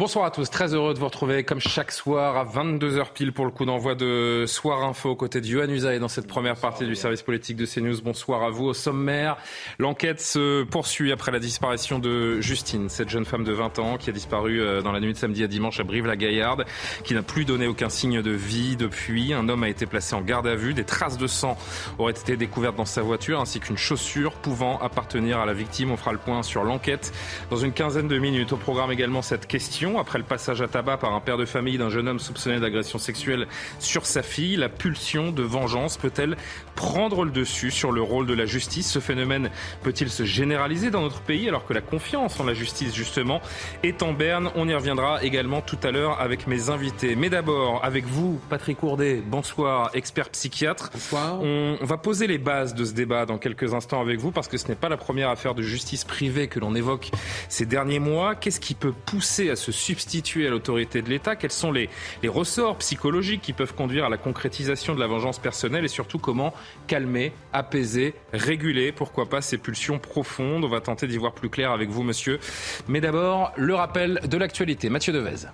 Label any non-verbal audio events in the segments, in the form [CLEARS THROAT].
Bonsoir à tous, très heureux de vous retrouver comme chaque soir à 22h pile pour le coup d'envoi de Soir Info aux côtés de Usaï dans cette première partie du service politique de CNews. Bonsoir à vous. Au sommaire, l'enquête se poursuit après la disparition de Justine, cette jeune femme de 20 ans qui a disparu euh, dans la nuit de samedi à dimanche à Brive-la-Gaillarde, qui n'a plus donné aucun signe de vie depuis. Un homme a été placé en garde à vue. Des traces de sang auraient été découvertes dans sa voiture ainsi qu'une chaussure pouvant appartenir à la victime. On fera le point sur l'enquête dans une quinzaine de minutes. Au programme également cette question après le passage à tabac par un père de famille d'un jeune homme soupçonné d'agression sexuelle sur sa fille. La pulsion de vengeance peut-elle prendre le dessus sur le rôle de la justice? Ce phénomène peut-il se généraliser dans notre pays alors que la confiance en la justice justement est en berne? On y reviendra également tout à l'heure avec mes invités. Mais d'abord avec vous, Patrick Courdet, bonsoir, expert psychiatre. Bonsoir. On va poser les bases de ce débat dans quelques instants avec vous parce que ce n'est pas la première affaire de justice privée que l'on évoque ces derniers mois. Qu'est-ce qui peut pousser à ce substituer à l'autorité de l'État? Quels sont les, les ressorts psychologiques qui peuvent conduire à la concrétisation de la vengeance personnelle? Et surtout comment calmer, apaiser, réguler, pourquoi pas ces pulsions profondes? On va tenter d'y voir plus clair avec vous, monsieur. Mais d'abord, le rappel de l'actualité. Mathieu Devez.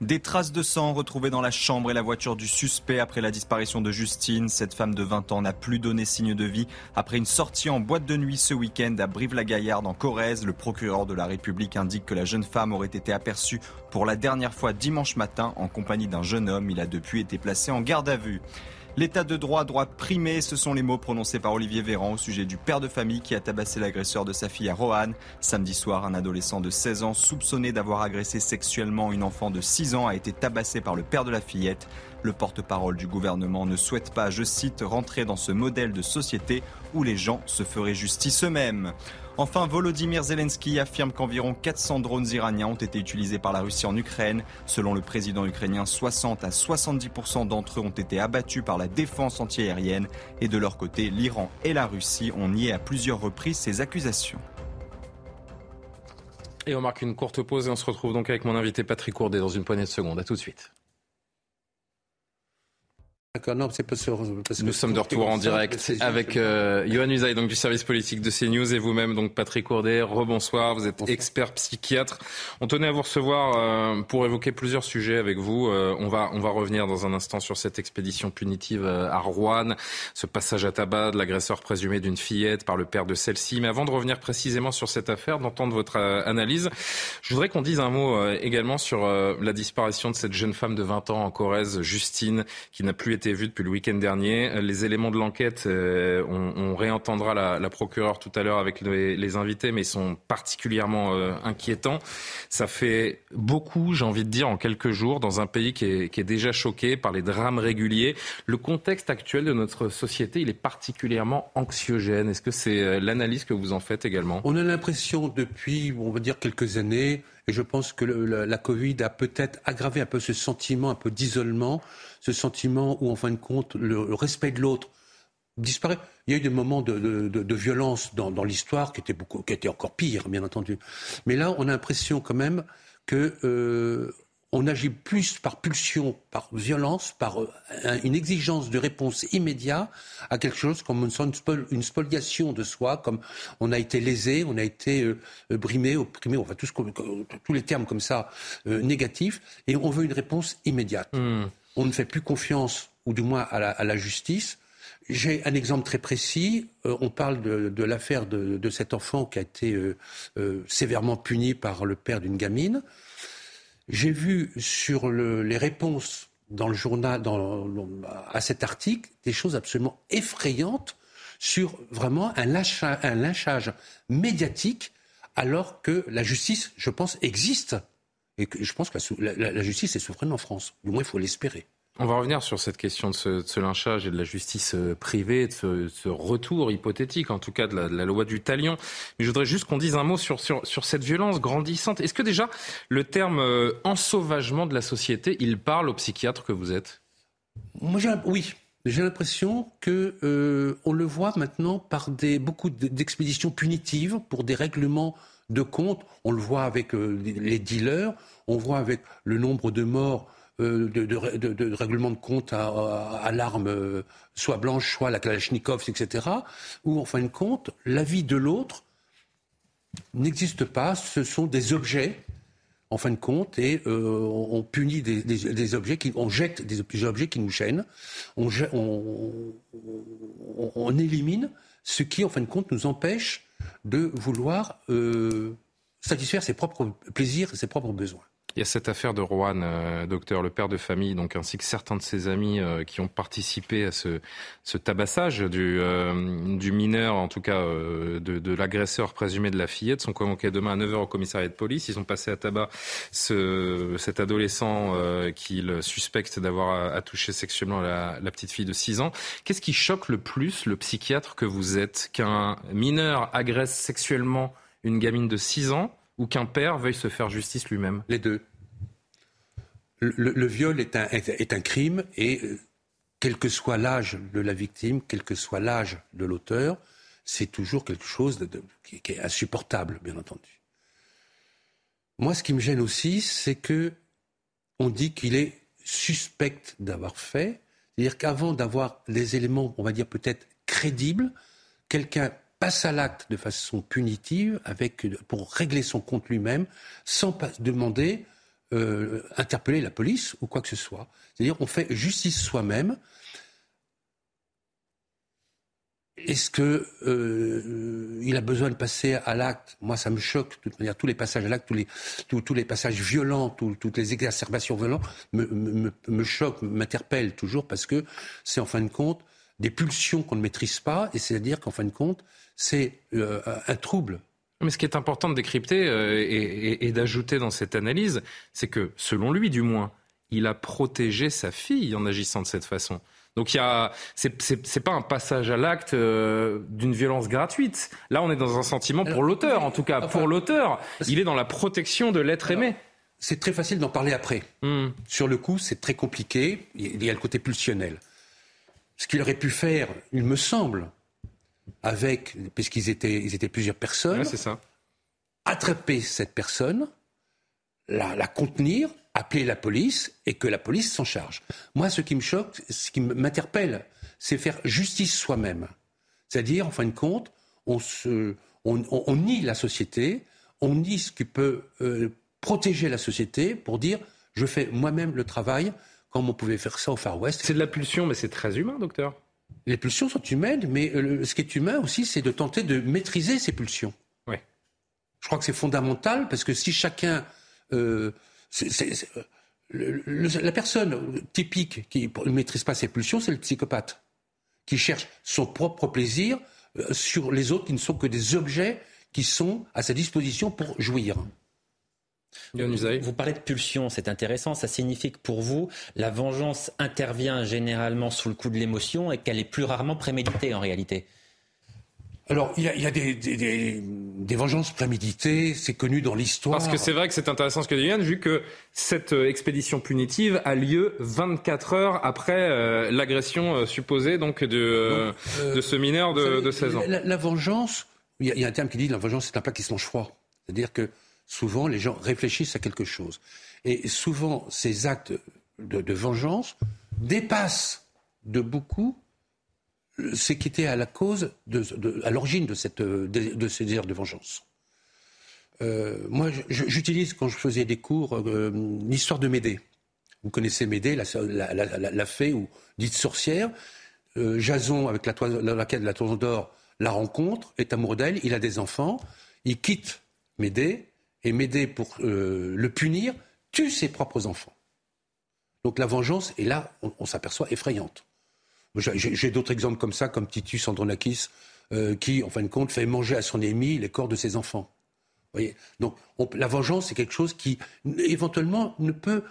Des traces de sang retrouvées dans la chambre et la voiture du suspect après la disparition de Justine. Cette femme de 20 ans n'a plus donné signe de vie après une sortie en boîte de nuit ce week-end à Brive-la-Gaillarde en Corrèze. Le procureur de la République indique que la jeune femme aurait été aperçue pour la dernière fois dimanche matin en compagnie d'un jeune homme. Il a depuis été placé en garde à vue. L'état de droit droit primé, ce sont les mots prononcés par Olivier Véran au sujet du père de famille qui a tabassé l'agresseur de sa fille à Roanne. Samedi soir, un adolescent de 16 ans soupçonné d'avoir agressé sexuellement une enfant de 6 ans a été tabassé par le père de la fillette. Le porte-parole du gouvernement ne souhaite pas, je cite, rentrer dans ce modèle de société où les gens se feraient justice eux-mêmes. Enfin, Volodymyr Zelensky affirme qu'environ 400 drones iraniens ont été utilisés par la Russie en Ukraine. Selon le président ukrainien, 60 à 70% d'entre eux ont été abattus par la défense antiaérienne. Et de leur côté, l'Iran et la Russie ont nié à plusieurs reprises ces accusations. Et on marque une courte pause et on se retrouve donc avec mon invité Patrick Courdet dans une poignée de secondes. À tout de suite. Non, c'est pas sur, parce Nous sommes de retour en direct avec euh, Johan Usaï, donc du service politique de CNews, et vous-même, donc Patrick Courdet. Rebonsoir, vous êtes Bonsoir. expert psychiatre. On tenait à vous recevoir euh, pour évoquer plusieurs sujets avec vous. Euh, on va on va revenir dans un instant sur cette expédition punitive euh, à Rouen, ce passage à tabac de l'agresseur présumé d'une fillette par le père de celle-ci. Mais avant de revenir précisément sur cette affaire, d'entendre votre analyse, je voudrais qu'on dise un mot également sur la disparition de cette jeune femme de 20 ans en Corrèze, Justine, qui n'a plus été vu depuis le week-end dernier. Les éléments de l'enquête, euh, on, réentendra la, procureure tout à l'heure avec les, invités, mais ils sont particulièrement euh, inquiétants. Ça fait beaucoup, j'ai envie de dire, en quelques jours, dans un pays qui est, qui est déjà choqué par les drames réguliers. Le contexte actuel de notre société, il est particulièrement anxiogène. Est-ce que c'est euh, l'analyse que vous en faites également? On a l'impression depuis, on va dire, quelques années, et je pense que la, Covid a peut-être aggravé un peu ce sentiment un peu d'isolement ce sentiment où, en fin de compte, le, respect de l'autre disparaît. Il y a eu des moments de, violence dans, dans l'histoire qui étaient beaucoup, qui étaient encore pires, bien entendu. Mais là, on a l'impression quand même que euh, on agit plus par pulsion, par violence, par euh, une exigence de réponse immédiate à quelque chose comme une, spoliation de soi, comme on a été lésé, on a été euh, brimé, opprimé, enfin tous, tous les termes comme ça euh, négatifs, et on veut une réponse immédiate. Mmh on ne fait plus confiance, ou du moins à la, à la justice. J'ai un exemple très précis. Euh, on parle de, de l'affaire de, de, cet enfant qui a été euh, euh, sévèrement puni par le père d'une gamine. J'ai vu sur le, les réponses dans le journal, dans, à cet article, des choses absolument effrayantes sur vraiment un lynchage, médiatique, alors que la justice, je pense, existe et que je pense que la, la, la justice est souveraine en France. Du moins, il faut l'espérer. On va revenir sur cette question de ce, lynchage et de la justice euh, privée, de ce, retour hypothétique, en tout cas de la, loi du talion. Mais je voudrais juste qu'on dise un mot sur, cette violence grandissante. Est-ce que déjà le terme euh, ensauvagement de la société, il parle au psychiatre que vous êtes? Moi, oui. J'ai l'impression que euh, on le voit maintenant par beaucoup d'expéditions punitives pour des règlements de compte. On le voit avec euh, les dealers, on voit avec le nombre de morts de, de, de, règlement de compte à, l'arme, soit blanche, soit la Kalachnikov, etc., où en fin de compte, la vie de l'autre n'existe pas, ce sont des objets en fin de compte, et euh, on punit des, objets, qui, on jette des, objets qui nous gênent, on, élimine ce qui, en fin de compte, nous empêche de vouloir euh, satisfaire ses propres plaisirs ses propres besoins. Il y a cette affaire de Rouen, euh, docteur, le père de famille, donc ainsi que certains de ses amis euh, qui ont participé à ce, ce tabassage du, euh, du, mineur, en tout cas de, de l'agresseur présumé de la fillette, sont convoqués demain à 9h au commissariat de police. Ils ont passé à tabac ce, cet adolescent qu'ils suspectent d'avoir touché sexuellement la, la petite fille de 6 ans. Qu'est-ce qui choque le plus le psychiatre que vous êtes? Qu'un mineur agresse sexuellement une gamine de 6 ans ou qu'un père veuille se faire justice lui-même Les deux. Le, viol est un, crime et euh, quel que soit l'âge de la victime, quel que soit l'âge de l'auteur, c'est toujours quelque chose de, qui, est insupportable, bien entendu. Moi, ce qui me gêne aussi, c'est que on dit qu'il est suspect d'avoir fait, c'est-à-dire qu'avant d'avoir des éléments, on va dire peut-être crédibles, quelqu'un passe à l'acte de façon punitive avec, pour régler son compte lui-même sans demander, euh, interpeller la police ou quoi que ce soit. C'est-à-dire on fait justice soi-même. Est-ce que euh, il a besoin de passer à l'acte? Moi, ça me choque. De toute manière, tous les passages à l'acte, tous les, tous, les passages violents, toutes les exacerbations violentes me, me, me choquent, m'interpellent toujours parce que c'est en fin de compte des pulsions qu'on ne maîtrise pas, et c'est-à-dire qu'en fin de compte, c'est euh, un trouble. Mais ce qui est important de décrypter euh, et, d'ajouter dans cette analyse, c'est que, selon lui du moins, il a protégé sa fille en agissant de cette façon. Donc il y a, c'est pas un passage à l'acte euh, d'une violence gratuite. Là, on est dans un sentiment pour l'auteur, en tout cas pour l'auteur. Il est dans la protection de l'être aimé. C'est très facile d'en parler après. Hmm. Sur le coup, c'est très compliqué. Il y a le côté pulsionnel. Ce qu'il aurait pu faire, il me semble, avec, puisqu'ils étaient, ils étaient plusieurs personnes, ça. attraper cette personne, la, contenir, appeler la police et que la police s'en charge. Moi, ce qui me choque, ce qui m'interpelle, c'est faire justice soi-même. C'est-à-dire, en fin de compte, on, se, on, nie la société, on nie ce qui peut euh, protéger la société pour dire je fais moi-même le travail comme on pouvait faire ça au Far West. C'est de la pulsion, mais c'est très humain, docteur. Les pulsions sont humaines, mais euh, ce qui est humain aussi, c'est de tenter de maîtriser ces pulsions. Oui. Je crois que c'est fondamental parce que si chacun. Euh, la personne typique qui ne maîtrise pas ses pulsions, c'est le psychopathe, qui cherche son propre plaisir euh, sur les autres qui ne sont que des objets qui sont à sa disposition pour jouir. Vous, parlez de pulsion, c'est intéressant. Ça signifie que pour vous, la vengeance intervient généralement sous le coup de l'émotion et qu'elle est plus rarement préméditée en réalité. Alors, il y a, des, vengeances préméditées, c'est connu dans l'histoire. Parce que c'est vrai que c'est intéressant ce que dit Yann, vu que cette euh, expédition punitive a lieu 24 heures après euh, l'agression euh, supposée donc de, de ce mineur de, 16 ans. La, vengeance, il y, a un terme qui dit la vengeance, c'est un plat qui se mange froid. C'est-à-dire que souvent les gens réfléchissent à quelque chose. Et souvent, ces actes de, vengeance dépassent de beaucoup ce qui était à la cause, à l'origine de, cette, de, ces désirs de vengeance. Euh, moi, j'utilise quand je faisais des cours euh, l'histoire de Médée. Vous connaissez Médée, la, fée ou dite sorcière. Euh, Jason, avec la, laquelle la toison d'or, la rencontre, est amoureux d'elle, il a des enfants, il quitte Médée et m'aider pour euh, le punir, tue ses propres enfants. Donc la vengeance est là, on, s'aperçoit, effrayante. J'ai d'autres exemples comme ça, comme Titus Andronakis, euh, qui, en fin de compte, fait manger à son ennemi les corps de ses enfants. voyez? Donc la vengeance, c'est quelque chose qui, éventuellement, ne peut,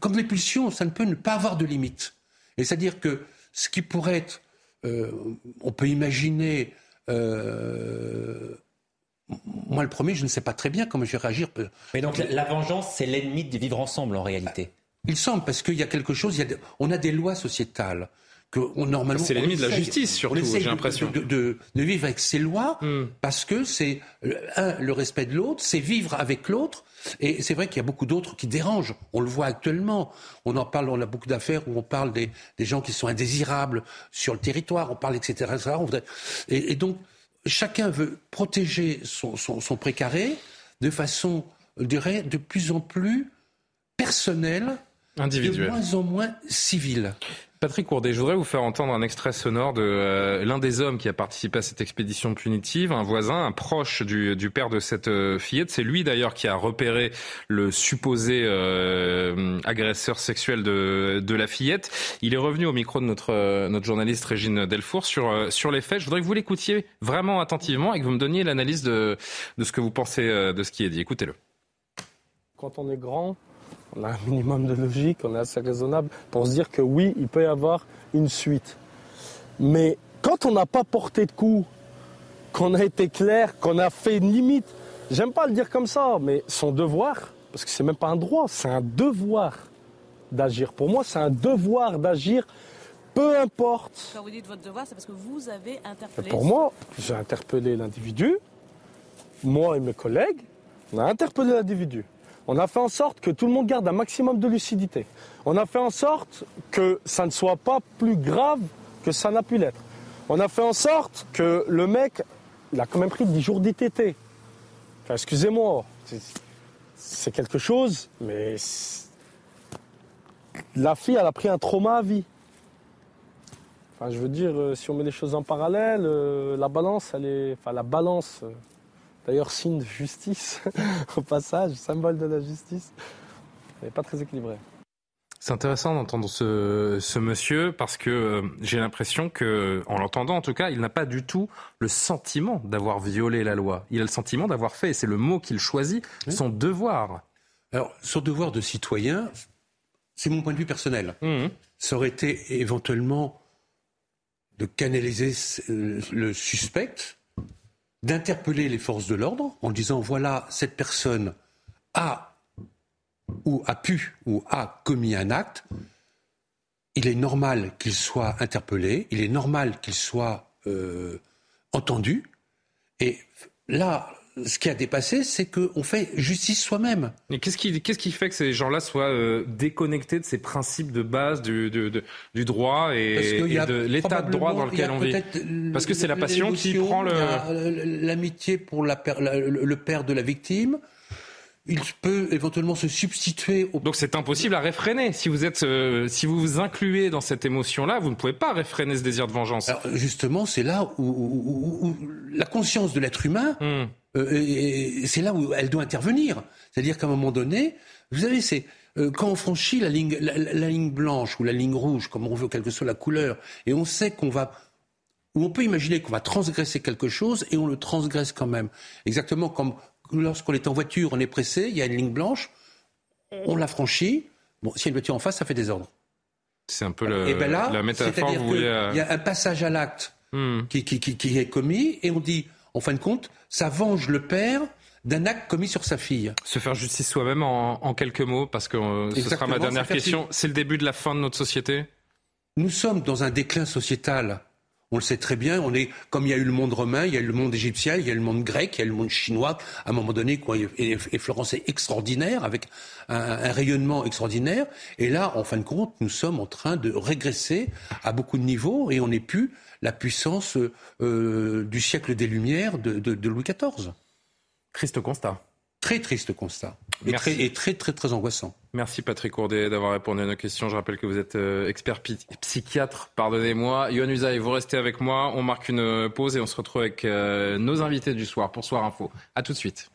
comme les pulsions, ça ne peut ne pas avoir de limite. Et c'est-à-dire que ce qui pourrait être, euh, on peut imaginer moi, le premier, je ne sais pas très bien comment je vais réagir. Mais donc, la, vengeance, c'est l'ennemi de vivre ensemble, en réalité Il semble, parce qu'il y a quelque chose, on a des lois sociétales que normalement. C'est l'ennemi de la justice, surtout, j'ai l'impression. De, de, de, vivre avec ses lois, hmm. parce que c'est, un, le respect de l'autre, c'est vivre avec l'autre. Et c'est vrai qu'il y a beaucoup d'autres qui dérangent. On le voit actuellement. On en parle, on a beaucoup d'affaires où on parle des, des, gens qui sont indésirables sur le territoire, on parle, etc. Et, et donc, chacun veut protéger son, précaré de façon, de plus en plus personnelle, Individuelle. de moins en moins civile. Patrick Courdet, je voudrais vous faire entendre un extrait sonore de euh, l'un des hommes qui a participé à cette expédition punitive, un voisin, un proche du, du père de cette euh, fillette. C'est lui d'ailleurs qui a repéré le supposé euh, agresseur sexuel de, de, la fillette. Il est revenu au micro de notre, notre journaliste Régine Delfour sur, sur les faits. Je voudrais que vous l'écoutiez vraiment attentivement et que vous me donniez l'analyse de, de ce que vous pensez de ce qui est dit. Écoutez-le. Quand on est grand, on a un minimum de logique, on est assez raisonnable pour se dire que oui, il peut y avoir une suite. Mais quand on n'a pas porté de coup, qu'on a été clair, qu'on a fait une limite, j'aime pas le dire comme ça, mais son devoir, parce que c'est même pas un droit, c'est un devoir d'agir. Pour moi, c'est un devoir d'agir, peu importe. Quand vous dites votre devoir, c'est parce que vous avez interpellé. pour moi, j'ai interpellé l'individu, moi et mes collègues, on a interpellé l'individu. On a fait en sorte que tout le monde garde un maximum de lucidité. On a fait en sorte que ça ne soit pas plus grave que ça n'a pu l'être. On a fait en sorte que le mec, il a quand même pris 10 jours d'ITT. Enfin, excusez-moi, c'est quelque chose, mais la fille, elle a pris un trauma à vie. Enfin, je veux dire, euh, si on met les choses en parallèle, euh, la balance, elle est, enfin, la balance, euh, D'ailleurs, signe de justice, [LAUGHS] au passage, symbole de la justice. n'est pas très équilibré. C'est intéressant d'entendre ce, monsieur parce que euh, j'ai l'impression que, en l'entendant en tout cas, il n'a pas du tout le sentiment d'avoir violé la loi. Il a le sentiment d'avoir fait, et c'est le mot qu'il choisit, son devoir. Alors, son devoir de citoyen, c'est mon point de vue personnel. Mmh. Ça aurait été éventuellement de canaliser le suspect d'interpeller les forces de l'ordre en disant voilà, cette personne a ou a pu ou a commis un acte, il est normal qu'il soit interpellé, il est normal qu'il soit euh, entendu. Et là, ce qui a dépassé, c'est qu'on fait justice soi-même. Mais qu'est-ce qui, qu'est-ce qui fait que ces gens-là soient euh, déconnectés de ces principes de base du, du droit et, de l'état de droit dans lequel on vit? Parce que c'est la passion qui prend le... L'amitié pour la, le père de la victime, il peut éventuellement se substituer au... Donc c'est impossible à réfréner. Si vous êtes, euh, si vous vous incluez dans cette émotion-là, vous ne pouvez pas réfréner ce désir de vengeance. Alors justement, c'est là où, la conscience de l'être humain, hmm. Euh, c'est là où elle doit intervenir. C'est-à-dire qu'à un moment donné, vous savez, c'est euh, quand on franchit la ligne, la, ligne blanche ou la ligne rouge, comme on veut, quelle que soit la couleur, et on sait qu'on va ou on peut imaginer qu'on va transgresser quelque chose et on le transgresse quand même. Exactement comme lorsqu'on est en voiture, on est pressé, il y a une ligne blanche, on la franchit. Bon, s'il y a une voiture en face, ça fait des ordres. C'est un peu le, et ben là, la métaphore. Il y a un passage à l'acte hmm. qui, qui, est commis et on dit, en fin de compte, ça venge le père d'un acte commis sur sa fille. Se faire justice soi-même en, quelques mots, parce que euh, ce sera ma dernière question. C'est le début de la fin de notre société? Nous sommes dans un déclin sociétal on le sait très bien. On est comme il y a eu le monde romain, il y a eu le monde égyptien, il y a eu le monde grec, il y a eu le monde chinois. À un moment donné, quoi, et, Florence est extraordinaire avec un, rayonnement extraordinaire. Et là, en fin de compte, nous sommes en train de régresser à beaucoup de niveaux et on n'est plus la puissance euh, du siècle des Lumières de, Louis XIV. Triste constat. Très triste constat. Et très, et très, très, très angoissant. Merci Patrick Courdet d'avoir répondu à nos questions. Je rappelle que vous êtes euh, expert psychiatre, pardonnez-moi. Yohann Usaï, vous restez avec moi. On marque une pause et on se retrouve avec euh, nos invités du soir pour Soir Info. À tout de suite.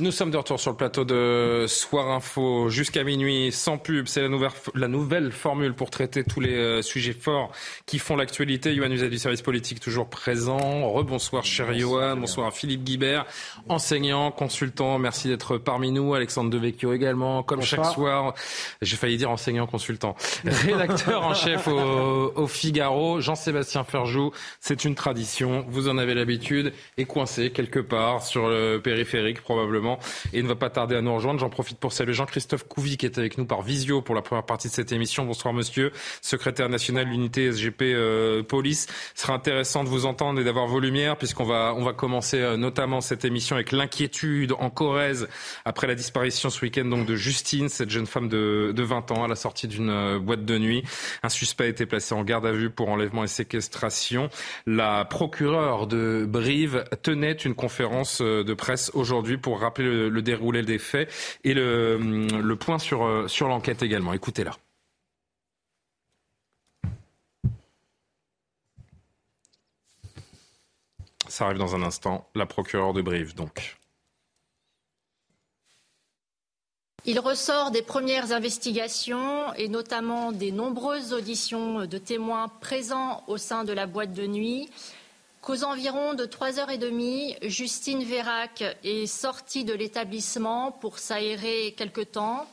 Nous sommes de retour sur le plateau de Soir Info jusqu'à minuit, sans pub. C'est la nouvelle, la nouvelle formule pour traiter tous les euh, sujets forts qui font l'actualité. Yohann Usaï du service politique toujours présent. Rebonsoir cher Yohann, bonsoir à Philippe Guibert, enseignant, consultant. Merci d'être parmi nous. Alexandre Devecchio également, comme chaque soir. J'ai failli dire enseignant, consultant. [LAUGHS] Rédacteur en chef au, au Figaro, Jean-Sébastien Ferjou. C'est une tradition, vous en avez l'habitude, et coincé quelque part sur le périphérique probablement évidemment, et ne va pas tarder à nous rejoindre. J'en profite pour saluer Jean-Christophe Couvi qui est avec nous par visio pour la première partie de cette émission. Bonsoir monsieur, secrétaire national de l'unité SGP euh, Police. Ce sera intéressant de vous entendre et d'avoir vos lumières puisqu'on va, on va commencer euh, notamment cette émission avec l'inquiétude en Corrèze après la disparition ce week-end donc de Justine, cette jeune femme de, de 20 ans à la sortie d'une euh, boîte de nuit. Un suspect a été placé en garde à vue pour enlèvement et séquestration. La procureure de Brive tenait une conférence de presse aujourd'hui pour rappeler le, déroulé des faits et le, le point sur, sur l'enquête également. Écoutez-la. Ça arrive dans un instant. La procureure de Brive, donc. Il ressort des premières investigations et notamment des nombreuses auditions de témoins présents au sein de la boîte de nuit qu'aux environs de 3h30, Justine Vérac est sortie de l'établissement pour s'aérer quelque temps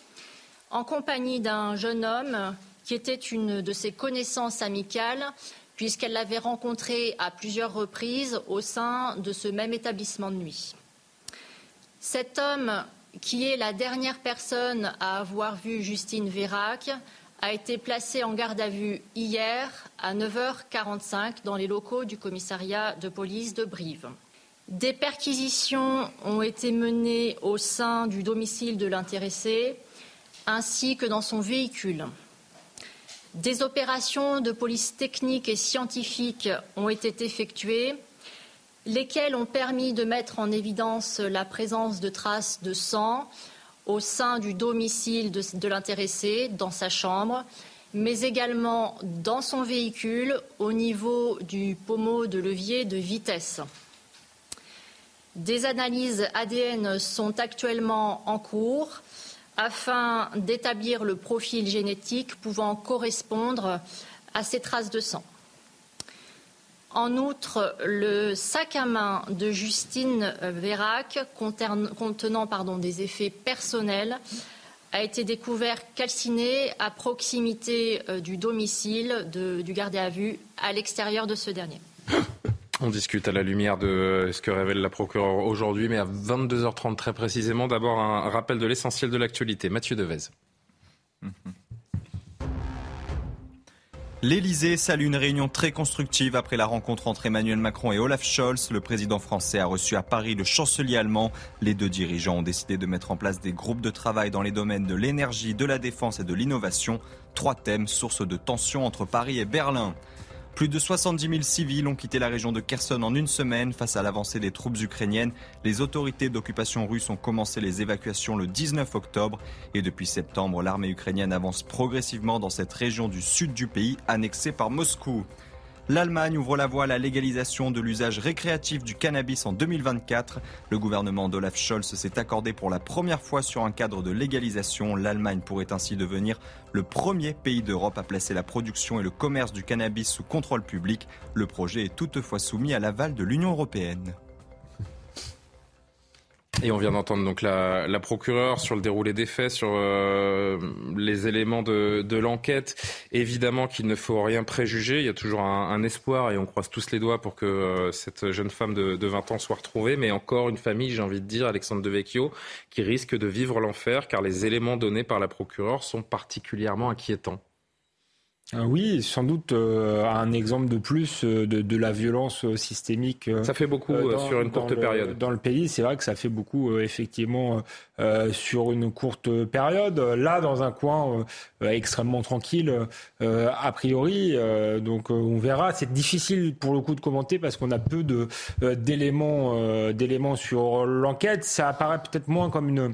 en compagnie d'un jeune homme qui était une de ses connaissances amicales puisqu'elle l'avait rencontré à plusieurs reprises au sein de ce même établissement de nuit. Cet homme, qui est la dernière personne à avoir vu Justine Vérac, a été placé en garde à vue hier à 9h45 dans les locaux du commissariat de police de Brive. Des perquisitions ont été menées au sein du domicile de l'intéressé ainsi que dans son véhicule. Des opérations de police technique et scientifique ont été effectuées, lesquelles ont permis de mettre en évidence la présence de traces de sang au sein du domicile de, l'intéressé, dans sa chambre, mais également dans son véhicule au niveau du pommeau de levier de vitesse. Des analyses ADN sont actuellement en cours afin d'établir le profil génétique pouvant correspondre à ces traces de sang. En outre, le sac à main de Justine Vérac contenant pardon, des effets personnels a été découvert calciné à proximité euh, du domicile de, du gardé à vue à l'extérieur de ce dernier. [LAUGHS] On discute à la lumière de ce que révèle la procureure aujourd'hui, mais à 22h30 très précisément. D'abord, un rappel de l'essentiel de l'actualité. Mathieu Devez. L'Elysée salue une réunion très constructive après la rencontre entre Emmanuel Macron et Olaf Scholz. Le président français a reçu à Paris le chancelier allemand. Les deux dirigeants ont décidé de mettre en place des groupes de travail dans les domaines de l'énergie, de la défense et de l'innovation. Trois thèmes, source de tensions entre Paris et Berlin. Plus de 70 000 civils ont quitté la région de Kherson en une semaine face à l'avancée des troupes ukrainiennes. Les autorités d'occupation russe ont commencé les évacuations le 19 octobre et depuis septembre, l'armée ukrainienne avance progressivement dans cette région du sud du pays annexée par Moscou. L'Allemagne ouvre la voie à la légalisation de l'usage récréatif du cannabis en 2024. Le gouvernement d'Olaf Scholz s'est accordé pour la première fois sur un cadre de légalisation. L'Allemagne pourrait ainsi devenir le premier pays d'Europe à placer la production et le commerce du cannabis sous contrôle public. Le projet est toutefois soumis à l'aval de l'Union européenne. Et on vient d'entendre donc la, la, procureure sur le déroulé des faits, sur euh, les éléments de, l'enquête. Évidemment qu'il ne faut rien préjuger. Il y a toujours un, un, espoir et on croise tous les doigts pour que euh, cette jeune femme de, de, 20 ans soit retrouvée. Mais encore une famille, j'ai envie de dire, Alexandre Devecchio, qui risque de vivre l'enfer car les éléments donnés par la procureure sont particulièrement inquiétants. Euh, oui, sans doute euh, un exemple de plus euh, de, de la violence euh, systémique. Ça fait beaucoup dans, sur une courte le, période. Dans le pays, c'est vrai que ça fait beaucoup effectivement sur une courte période. Là, dans un coin extrêmement tranquille, a priori. donc on verra. C'est difficile pour le coup de commenter parce qu'on a peu de d'éléments d'éléments sur l'enquête. Ça apparaît peut-être moins comme une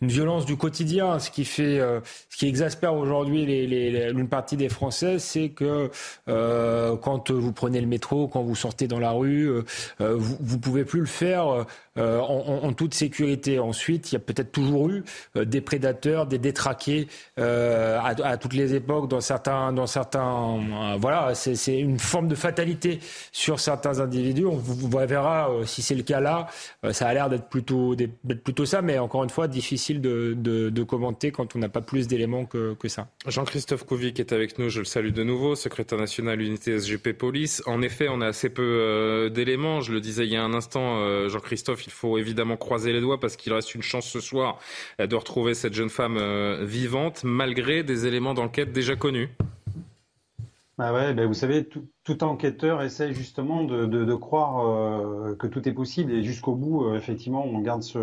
une violence du quotidien. Ce qui fait, euh, ce qui exaspère aujourd'hui les, une partie des Français, c'est que euh, quand vous prenez le métro, quand vous sortez dans la rue, euh, vous, vous pouvez plus le faire en, toute sécurité. Ensuite, il y a peut-être toujours eu des prédateurs, des détraqués à, toutes les époques dans certains, dans certains, voilà, c'est une forme de fatalité sur certains individus. On, vous, verra si c'est le cas là. ça a l'air d'être plutôt, d'être plutôt ça, mais encore une fois, difficile difficile de, commenter quand on n'a pas plus d'éléments que, ça. Jean-Christophe Kovic est avec nous, je le salue de nouveau, secrétaire national unité SGP Police. En effet, on a assez peu euh, d'éléments. Je le disais il y a un instant, euh, Jean-Christophe, il faut évidemment croiser les doigts parce qu'il reste une chance ce soir de retrouver cette jeune femme vivante, malgré des éléments d'enquête déjà connus. Bah ouais, bah vous savez, tout, enquêteur essaie justement de, croire euh, que tout est possible et jusqu'au bout, euh, effectivement, on garde ce,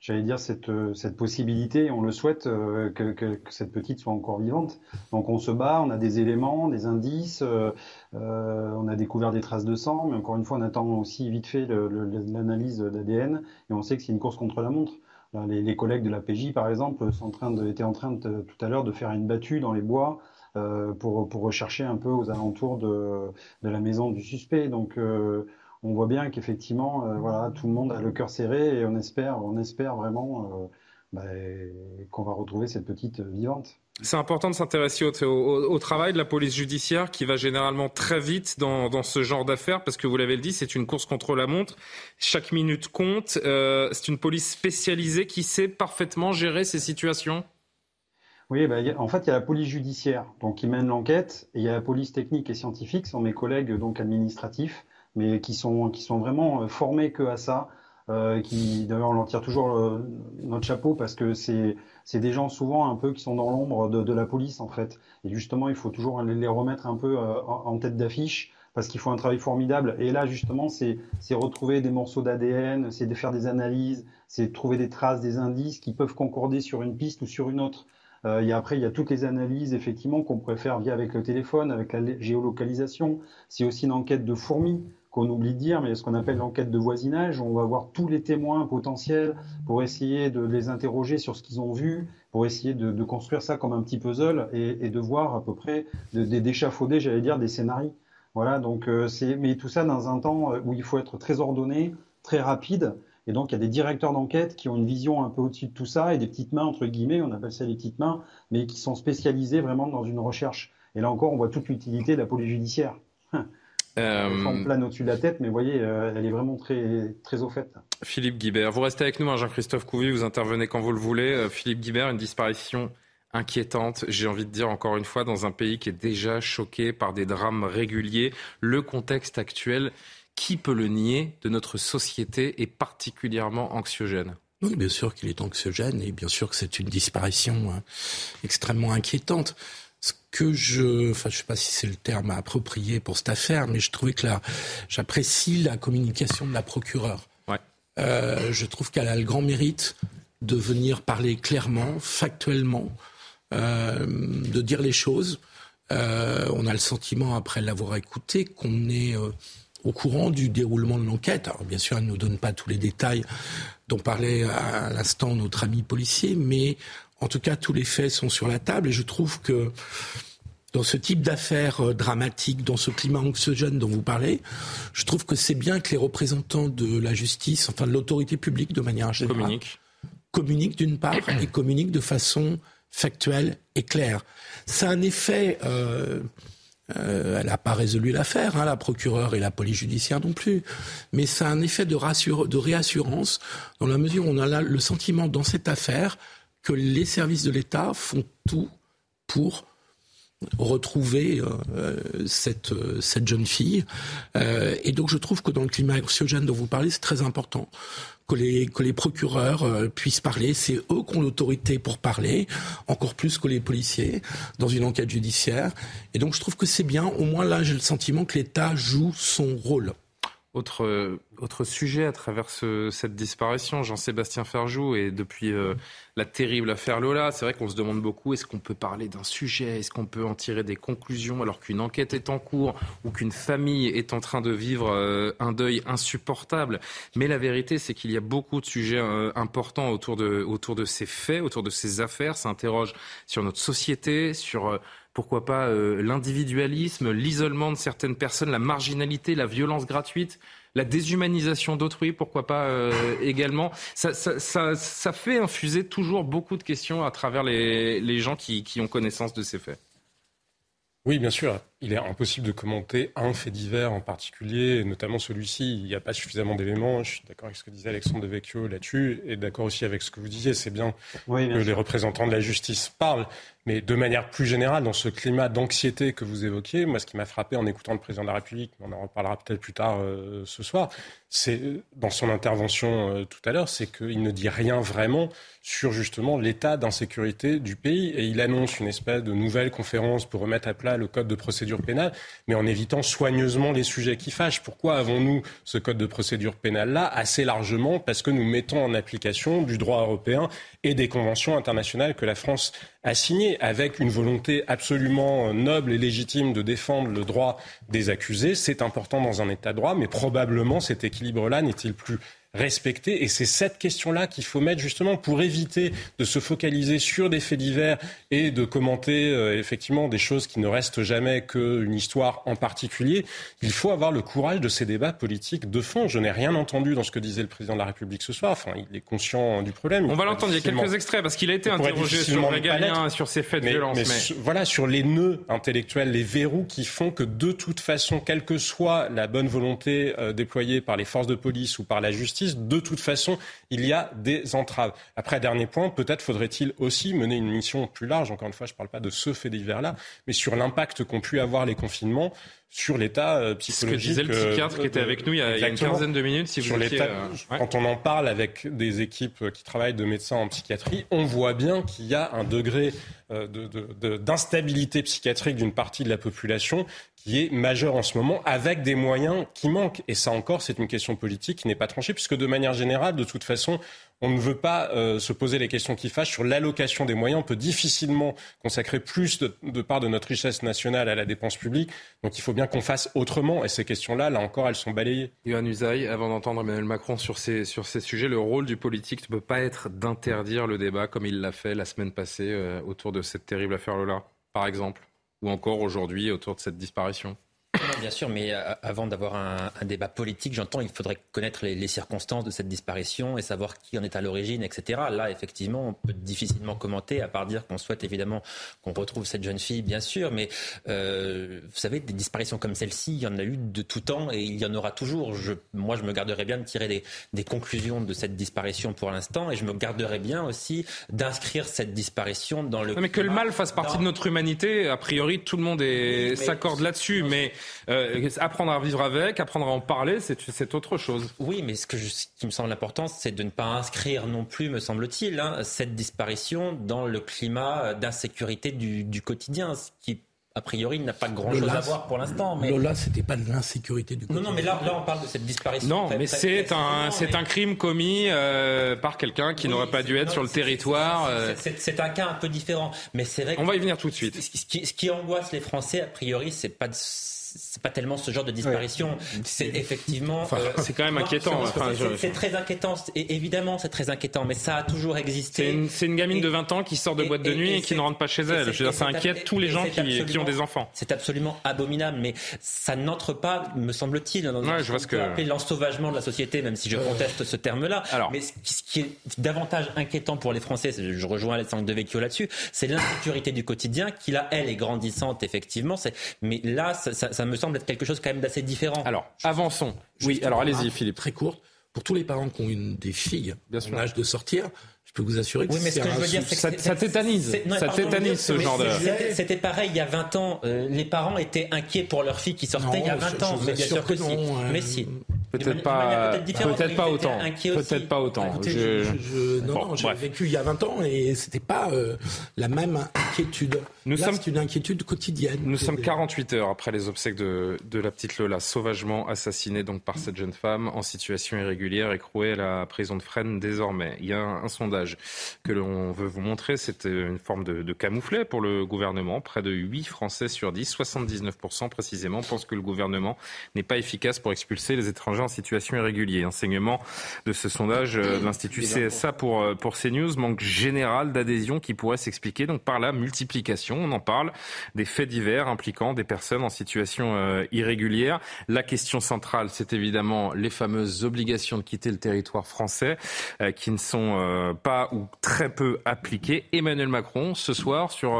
j'allais dire cette, cette possibilité, on le souhaite euh, que, que, cette petite soit encore vivante. Donc on se bat, on a des éléments, des indices, on a découvert des traces de sang, mais encore une fois, on attend aussi vite fait l'analyse d'ADN et on sait que c'est une course contre la montre. Les, les, collègues de la PJ, par exemple, sont en train de, étaient en train de, tout à l'heure de faire une battue dans les bois euh, pour, pour rechercher un peu aux alentours de, de la maison du suspect. Donc euh, on voit bien qu'effectivement, euh, voilà, tout le monde a le cœur serré et on espère, on espère vraiment bah, qu'on va retrouver cette petite vivante. C'est important de s'intéresser au, au, travail de la police judiciaire qui va généralement très vite dans, dans ce genre d'affaires parce que vous l'avez dit, c'est une course contre la montre. Chaque minute compte. Euh, c'est une police spécialisée qui sait parfaitement gérer ces situations. Oui, bah, en fait, il y a la police judiciaire donc, qui mène l'enquête, et il y a la police technique et scientifique, ce sont mes collègues donc administratifs, mais qui sont, qui sont vraiment euh, formés que à ça. Euh, qui d'ailleurs on leur tire toujours euh, notre chapeau parce que c'est c'est des gens souvent un peu qui sont dans l'ombre de, de, la police en fait et justement il faut toujours les, remettre un peu euh, en, tête d'affiche parce qu'ils font un travail formidable et là justement c'est c'est retrouver des morceaux d'ADN c'est de faire des analyses c'est de trouver des traces des indices qui peuvent concorder sur une piste ou sur une autre euh, et après, il y a toutes les analyses, effectivement, qu'on pourrait faire via avec le téléphone, avec la géolocalisation. C'est aussi une enquête de fourmis qu'on oublie de dire, mais ce qu'on appelle l'enquête de voisinage. On va voir tous les témoins potentiels pour essayer de les interroger sur ce qu'ils ont vu, pour essayer de, construire ça comme un petit puzzle et, de voir à peu près, d'échafauder, j'allais dire, des scénarios. Voilà, donc euh, c'est, mais tout ça dans un temps où il faut être très ordonné, très rapide, et donc, il y a des directeurs d'enquête qui ont une vision un peu au-dessus de tout ça et des petites mains, entre guillemets, on appelle ça des petites mains, mais qui sont spécialisées vraiment dans une recherche. Et là encore, on voit toute l'utilité de la police judiciaire. Euh... On plane au-dessus de la tête, mais vous voyez, euh, elle est vraiment très, très au fait. Philippe Guibert, vous restez avec nous, hein, Jean-Christophe Couvi, vous intervenez quand vous le voulez. Euh, Philippe Guibert, une disparition inquiétante, j'ai envie de dire encore une fois, dans un pays qui est déjà choqué par des drames réguliers. Le contexte actuel qui peut le nier, de notre société est particulièrement anxiogène? Oui, bien sûr qu'il est anxiogène et bien sûr que c'est une disparition hein, extrêmement inquiétante. Ce que je, enfin, je sais pas si c'est le terme approprié pour cette affaire, mais je trouvais que là, j'apprécie la communication de la procureure. Ouais. Euh, je trouve qu'elle a le grand mérite de venir parler clairement, factuellement, euh, de dire les choses. Euh, on a le sentiment, après l'avoir écouté, qu'on est au courant du déroulement de l'enquête. Alors bien sûr, elle ne nous donne pas tous les détails dont parlait à l'instant notre ami policier, mais en tout cas, tous les faits sont sur la table et je trouve que dans ce type d'affaires euh, dramatiques, dans ce climat anxiogène dont vous parlez, je trouve que c'est bien que les représentants de la justice, enfin de l'autorité publique de manière générale, communiquent, communiquent d'une part [CLEARS THROAT] et communiquent de façon factuelle et claire. Ça a un effet euh, euh, elle n'a pas résolu l'affaire, hein, la procureure et la police judiciaire non plus. Mais ça a un effet de, de réassurance dans la mesure où on a le sentiment dans cette affaire que les services de l'État font tout pour retrouver euh, cette, cette jeune fille. Euh, et donc je trouve que dans le climat anxiogène dont vous parlez, c'est très important que les, que les procureurs euh, puissent parler. C'est eux qui ont l'autorité pour parler, encore plus que les policiers, dans une enquête judiciaire. Et donc je trouve que c'est bien. Au moins là, j'ai le sentiment que l'État joue son rôle. Autre, autre sujet à travers cette disparition, Jean-Sébastien Ferjou, et depuis euh, la terrible affaire Lola, c'est vrai qu'on se demande beaucoup, est-ce qu'on peut parler d'un sujet, est-ce qu'on peut en tirer des conclusions alors qu'une enquête est en cours ou qu'une famille est en train de vivre euh, un deuil insupportable? Mais la vérité, c'est qu'il y a beaucoup de sujets euh, importants autour de, autour de ces faits, autour de ces affaires. Ça interroge sur notre société, sur pourquoi pas euh, l'individualisme, l'isolement de certaines personnes, la marginalité, la violence gratuite, la déshumanisation d'autrui, pourquoi pas euh, également. Ça, fait infuser toujours beaucoup de questions à travers les, gens qui, ont connaissance de ces faits. Oui, bien sûr. Il est impossible de commenter un fait divers en particulier, notamment celui-ci. Il n'y a pas suffisamment d'éléments. Je suis d'accord avec ce que disait Alexandre de Vecchio là-dessus, et d'accord aussi avec ce que vous disiez. C'est bien, que les représentants de la justice parlent, mais de manière plus générale, dans ce climat d'anxiété que vous évoquiez, moi, ce qui m'a frappé en écoutant le président de la République, on en reparlera peut-être plus tard euh, ce soir, c'est dans son intervention euh, tout à l'heure, c'est qu'il ne dit rien vraiment sur justement l'état d'insécurité du pays, et il annonce une espèce de nouvelle conférence pour remettre à plat le code de procédure pénale, mais en évitant soigneusement les sujets qui fâchent. Pourquoi avons-nous ce code de procédure pénale-là Assez largement? Parce que nous mettons en application du droit européen et des conventions internationales que la France a signées, avec une volonté absolument noble et légitime de défendre le droit des accusés. C'est important dans un État de droit, mais probablement cet équilibre-là n'est-il plus Et c'est cette question-là qu'il faut mettre justement pour éviter de se focaliser sur des faits divers et de commenter euh, effectivement des choses qui ne restent jamais qu'une histoire en particulier. Il faut avoir le courage de ces débats politiques de fond. Je n'ai rien entendu dans ce que disait le président de la République ce soir. Enfin, il est conscient du problème. On va l'entendre. Il y a quelques extraits parce qu'il a été interrogé sur Régalien, sur ces faits de violence. Mais, voilà, sur les nœuds intellectuels, les verrous qui font que de toute façon, quelle que soit la bonne volonté euh, déployée par les forces de police ou par la justice, de toute façon, il y a des entraves. Après, dernier point, peut-être faudrait-il aussi mener une mission plus large, encore une fois, je ne parle pas de ce fait divers-là, mais sur l'impact qu'ont pu avoir les confinements sur l'état euh, psychologique. Ce que disait le euh, psychiatre qui était avec nous il y a, une quinzaine de minutes. Si vous sur euh, Quand on en parle avec des équipes qui travaillent de médecins en psychiatrie, on voit bien qu'il y a un degré d'instabilité psychiatrique d'une partie de la population qui est majeur en ce moment, avec des moyens qui manquent. Et ça encore, c'est une question politique qui n'est pas tranchée, puisque de manière générale, de toute façon, on ne veut pas euh, se poser les questions qui fâchent sur l'allocation des moyens. On peut difficilement consacrer plus de, part de notre richesse nationale à la dépense publique. Donc il faut bien qu'on fasse autrement. Et ces questions-là, là encore, elles sont balayées. Yohann Usaï, avant d'entendre Emmanuel Macron sur ces, sur ces sujets, le rôle du politique ne peut pas être d'interdire le débat comme il l'a fait la semaine passée euh, autour de cette terrible affaire Lola, par exemple ou encore aujourd'hui autour de cette disparition? Bien sûr, mais euh, avant d'avoir un, débat politique, j'entends, il faudrait connaître les, circonstances de cette disparition et savoir qui en est à l'origine, etc. Là, effectivement, on peut difficilement commenter, à part dire qu'on souhaite évidemment qu'on retrouve cette jeune fille, bien sûr. Mais euh, vous savez, des disparitions comme celle-ci, il y en a eu de tout temps et il y en aura toujours. Je, moi, je me garderais bien de tirer des, conclusions de cette disparition pour l'instant et je me garderais bien aussi d'inscrire cette disparition dans le. Non, mais que le mal fasse partie de notre humanité, a priori, tout le monde s'accorde là-dessus. Mais euh, apprendre à vivre avec, apprendre à en parler, c'est autre chose. Oui, mais ce, que qui me semble important, c'est de ne pas inscrire non plus, me semble-t-il, hein, cette disparition dans le climat d'insécurité du, du, quotidien, ce qui a priori, n'a pas grand-chose à voir pour l'instant. Mais... Lola, c'était pas de l'insécurité du quotidien. Non, non, mais là, là, on parle de cette disparition. Non, mais c'est un, c'est un crime commis euh, par quelqu'un qui n'aurait pas dû être sur le territoire. Euh. C'est un cas un peu différent, mais c'est vrai. On va y venir tout de suite. Ce qui, ce qui angoisse les Français, a priori, c'est pas de c'est pas tellement ce genre de disparition. C'est effectivement. Euh, c'est quand même inquiétant. c'est très inquiétant. Et évidemment, c'est très inquiétant, mais ça a toujours existé. C'est une, gamine de 20 ans qui sort de boîte de nuit et, qui ne rentre pas chez elle. ça inquiète tous les gens qui, ont des enfants. C'est absolument abominable, mais ça n'entre pas, me semble-t-il, dans ouais, je vois ce que l'ensauvagement de la société, même si je conteste ce terme-là. Mais ce qui est davantage inquiétant pour les Français, je rejoins Alexandre de Vecchio là-dessus, c'est l'insécurité du quotidien qui là, elle, est grandissante effectivement. Mais là, ça me semble être quelque chose quand même d'assez différent. Alors, avançons. Oui, alors allez-y, Philippe. Très courte. Pour tous les parents qui ont une, des filles Bien en âge de sortir, peux vous assurer que, oui, mais ce que je veux dire, c'est que ça, tétanise. Ça tétanise ce genre de. C'était pareil il y a 20 ans. Euh, les parents étaient inquiets pour leur fille qui sortait il y a 20 ans. mais bien sûr que, non, si. Hein. Mais si. Peut-être pas, peut-être pas autant. Peut-être pas autant. non, non, j'ai vécu il y a 20 ans et c'était pas euh, la même inquiétude. Nous sommes une inquiétude quotidienne. Nous sommes 48 heures après les obsèques de, de la petite Lola, sauvagement assassinée donc par cette jeune femme en situation irrégulière, écrouée à la prison de Fresnes désormais. Il y a un, sondage que l'on veut vous montrer, c'est une forme de, de camouflet pour le gouvernement. Près de 8 Français sur 10, 79% précisément, pensent que le gouvernement n'est pas efficace pour expulser les étrangers en situation irrégulière. Enseignement de ce sondage de l'Institut CSA pour, pour CNews. Manque général d'adhésion qui pourrait s'expliquer donc par la multiplication, on en parle, des faits divers impliquant des personnes en situation irrégulière. La question centrale, c'est évidemment les fameuses obligations de quitter le territoire français qui ne sont pas ou très peu appliquées. Emmanuel Macron, ce soir, sur,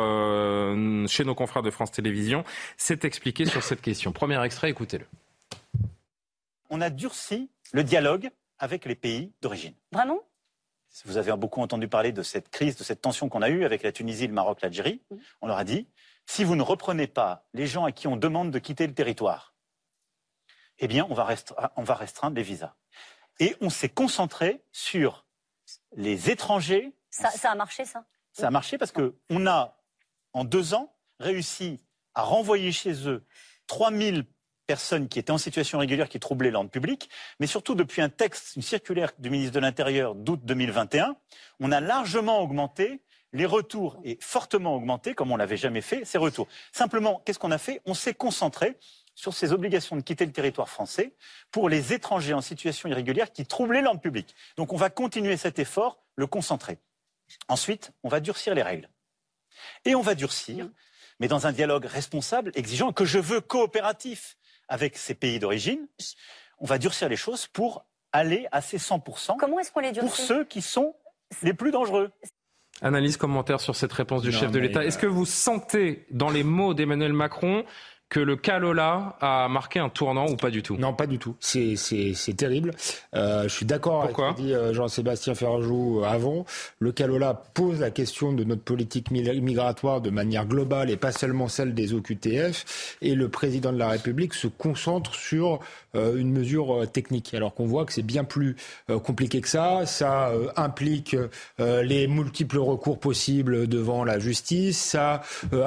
chez nos confrères de France Télévisions, s'est expliqué sur cette question. Premier extrait, écoutez-le. On a durci le dialogue avec les pays d'origine. Vraiment? Vous avez beaucoup entendu parler de cette crise, de cette tension qu'on a eue avec la Tunisie, le Maroc, l'Algérie. On leur a dit, si vous ne reprenez pas les gens à qui on demande de quitter le territoire, eh bien, on va, on va restreindre les visas. Et on s'est concentré sur les étrangers. Ça, ça a marché, ça? Ça a marché parce qu'on a, en deux ans, réussi à renvoyer chez eux 3000 personnes qui étaient en situation régulière, qui troublaient l'ordre public, mais surtout depuis un texte, une circulaire du ministre de l'Intérieur d'août 2021, on a largement augmenté les retours et fortement augmenté, comme on l'avait jamais fait, ces retours. Simplement, qu'est-ce qu'on a fait? On s'est concentré sur ces obligations de quitter le territoire français pour les étrangers en situation irrégulière qui troublaient l'ordre public. Donc on va continuer cet effort, le concentrer. Ensuite, on va durcir les règles. Et on va durcir, mais dans un dialogue responsable, exigeant, que je veux coopératif avec ces pays d'origine. On va durcir les choses pour aller à ces 100%. Comment est-ce qu'on les Pour ceux qui sont les plus dangereux. Analyse, commentaire sur cette réponse du chef de l'État. Est-ce que vous sentez dans les mots d'Emmanuel Macron que le Calola a marqué un tournant ou pas du tout? Non, pas du tout. C'est terrible. Euh, je suis d'accord avec ce que dit euh, Jean-Sébastien Ferjou euh, avant. Le Calola pose la question de notre politique migratoire de manière globale et pas seulement celle des OQTF. Et le président de la République se concentre sur euh, une mesure technique, alors qu'on voit que c'est bien plus euh, compliqué que ça. Ça implique les multiples recours possibles devant la justice. Ça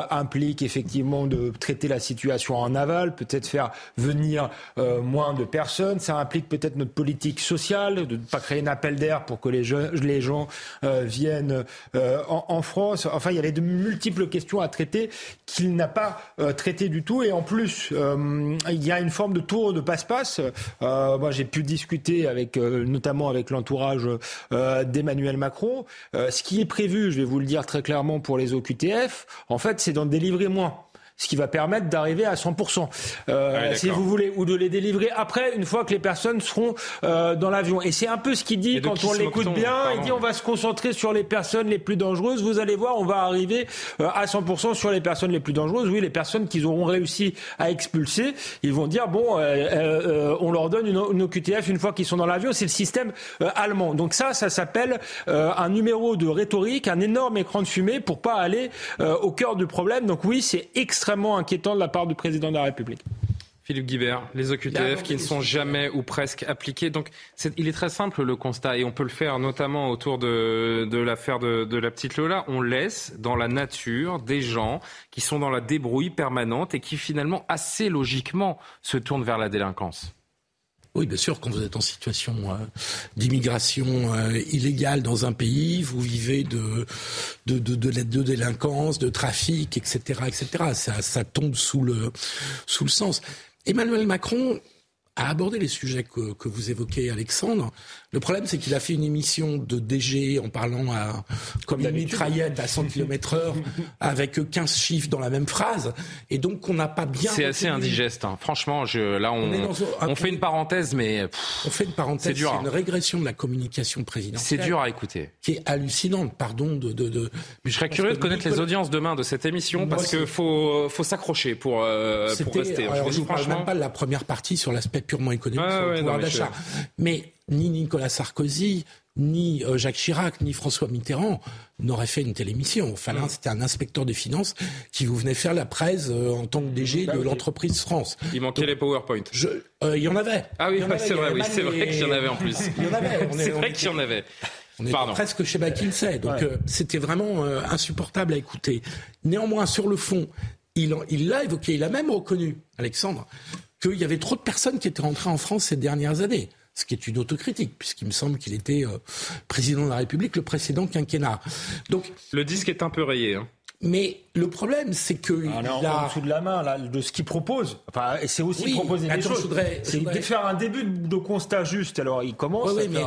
implique effectivement de traiter la situation en aval, peut-être faire venir moins de personnes. Ça implique peut-être notre politique sociale, de ne pas créer un appel d'air pour que les, les gens viennent en, en, France. Enfin, il y a de multiples questions à traiter qu'il n'a pas traité du tout. Et en plus, il y a une forme de tour de passe-passe euh, moi, j'ai pu discuter avec, euh, notamment avec l'entourage euh, d'Emmanuel Macron. ce qui est prévu, je vais vous le dire très clairement pour les OQTF, en fait, c'est d'en délivrer moins ce qui va permettre d'arriver à 100%, euh, ah si vous voulez, ou de les délivrer après, une fois que les personnes seront euh, dans l'avion. Et c'est un peu ce qu'il dit quand on l'écoute bien. Il dit on va se concentrer sur les personnes les plus dangereuses. Vous allez voir, on va arriver euh, à 100% sur les personnes les plus dangereuses. Oui, les personnes qu'ils auront réussi à expulser, ils vont dire bon, euh, euh, on leur donne une, une OQTF une fois qu'ils sont dans l'avion. C'est le système allemand. Donc ça, ça s'appelle un numéro de rhétorique, un énorme écran de fumée pour pas aller au cœur du problème. Donc oui, c'est extrêmement extrêmement inquiétant de la part du président de la République. Philippe Guibert, les OQTF qui ne sont jamais ou presque appliqués. Donc, il est très simple le constat, et on peut le faire notamment autour de, de l'affaire de, de, la petite Lola. On laisse dans la nature des gens qui sont dans la débrouille permanente et qui finalement, assez logiquement, se tournent vers la délinquance. Oui, bien sûr, quand vous êtes en situation euh, d'immigration euh, illégale dans un pays, vous vivez de, de, de, délinquance, de trafic, etc. etc. Ça, ça tombe sous le, sous le sens. Emmanuel Macron a abordé les sujets que, que vous évoquez, Alexandre. Le problème, c'est qu'il a fait une émission de DG en parlant à, comme une mitraillette à 100 km heure [LAUGHS] avec 15 chiffres dans la même phrase. Et donc, on n'a pas bien. C'est assez indigeste. Hein. Franchement, je, là, on, on, fait une parenthèse, mais. on fait une parenthèse. C'est dur. C'est une hein. régression de la communication présidentielle. C'est dur à écouter. Qui est hallucinante, pardon. De, de, de... Mais je serais curieux de connaître les audiences demain de cette émission parce qu'il faut, faut s'accrocher pour, euh, pour rester. Alors, je ne parle même pas de la première partie sur l'aspect purement économique, ah sur le pouvoir d'achat. Mais ni Nicolas Sarkozy, ni euh, Jacques Chirac, ni François Mitterrand n'auraient fait une telle émission. Enfin là, mm. c'était un inspecteur des finances qui vous venait faire la presse euh, en tant que DG bah de l'entreprise France. Il manquait les PowerPoint. Euh, il y en avait. Ah oui, [LAUGHS] c'est vrai, oui, c'est vrai qu'il y en avait en plus. il y en avait. [LAUGHS] C'est vrai qu'il y en avait. On est presque chez McKinsey, donc c'était vraiment insupportable à écouter. Néanmoins, sur le fond, il l'a évoqué, il a même reconnu, Alexandre, qu'il y avait trop de personnes qui étaient rentrées en France ces dernières années ce qui est une autocritique, puisqu'il me semble qu'il était euh, président de la République le précédent quinquennat. Donc le disque est un peu rayé. Hein. Mais le problème, c'est que ah, il a... en dessous de la main là, de ce qu'il propose. Enfin, c'est aussi proposer des choses. C'est de faire un début de constat juste. Alors, il commence. Oui, mais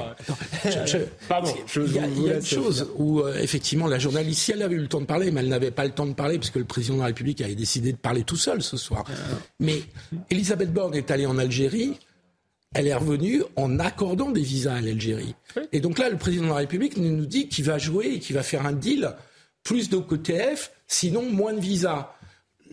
pardon. Il y a, il y a une chose où euh, effectivement la journaliste, si elle avait eu le temps de parler, mais elle n'avait pas le temps de parler parce que le président de la République avait décidé de parler tout seul ce soir. Mais Elisabeth Borne est allée en Algérie elle est revenue en accordant des visas à l'Algérie. Et donc là, le président de la République nous dit qu'il va jouer et qu'il va faire un deal plus d'OQTF, sinon moins de visas.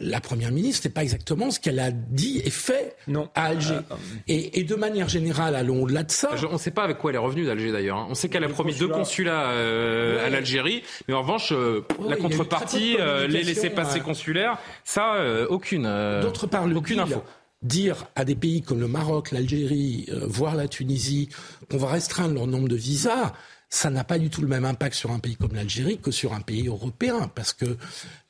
La première ministre, n'est pas exactement ce qu'elle a dit et fait à Alger. Euh, euh, et, de manière générale, allons au-delà de ça. on ne sait pas avec quoi elle est revenue d'Alger d'ailleurs. Hein. On sait qu'elle a promis deux consulats euh, à l'Algérie, mais en revanche, la contrepartie, les laissés-passer consulaires, ça, aucune. D'autre part, aucune info dire à des pays comme le Maroc, l'Algérie, voire la Tunisie, qu'on va restreindre leur nombre de visas, ça n'a pas du tout le même impact sur un pays comme l'Algérie que sur un pays européen, parce que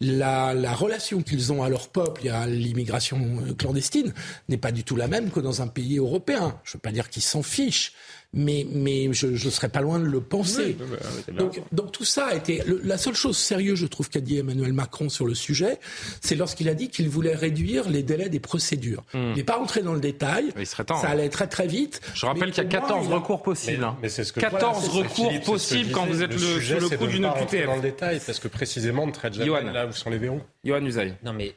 la, la relation qu'ils ont à leur peuple et à l'immigration clandestine n'est pas du tout la même que dans un pays européen. Je ne veux pas dire qu'ils s'en fichent, mais, mais je ne serais pas loin de le penser. donc, donc, tout ça a été... la seule chose sérieuse, je trouve, qu'a dit Emmanuel Macron sur le sujet, c'est lorsqu'il a dit qu'il voulait réduire les délais des procédures. Hmm. Il n'est pas rentré dans le détail. Il serait temps, ça hein. allait très très vite. Je rappelle qu'il y a 14 recours possibles. Mais, c'est ce que 14 recours possibles quand vous êtes le, sur le coup d'une QTF. dans le détail, parce que précisément, on ne traite jamais là où sont les verrous. Johan Usaï. Non mais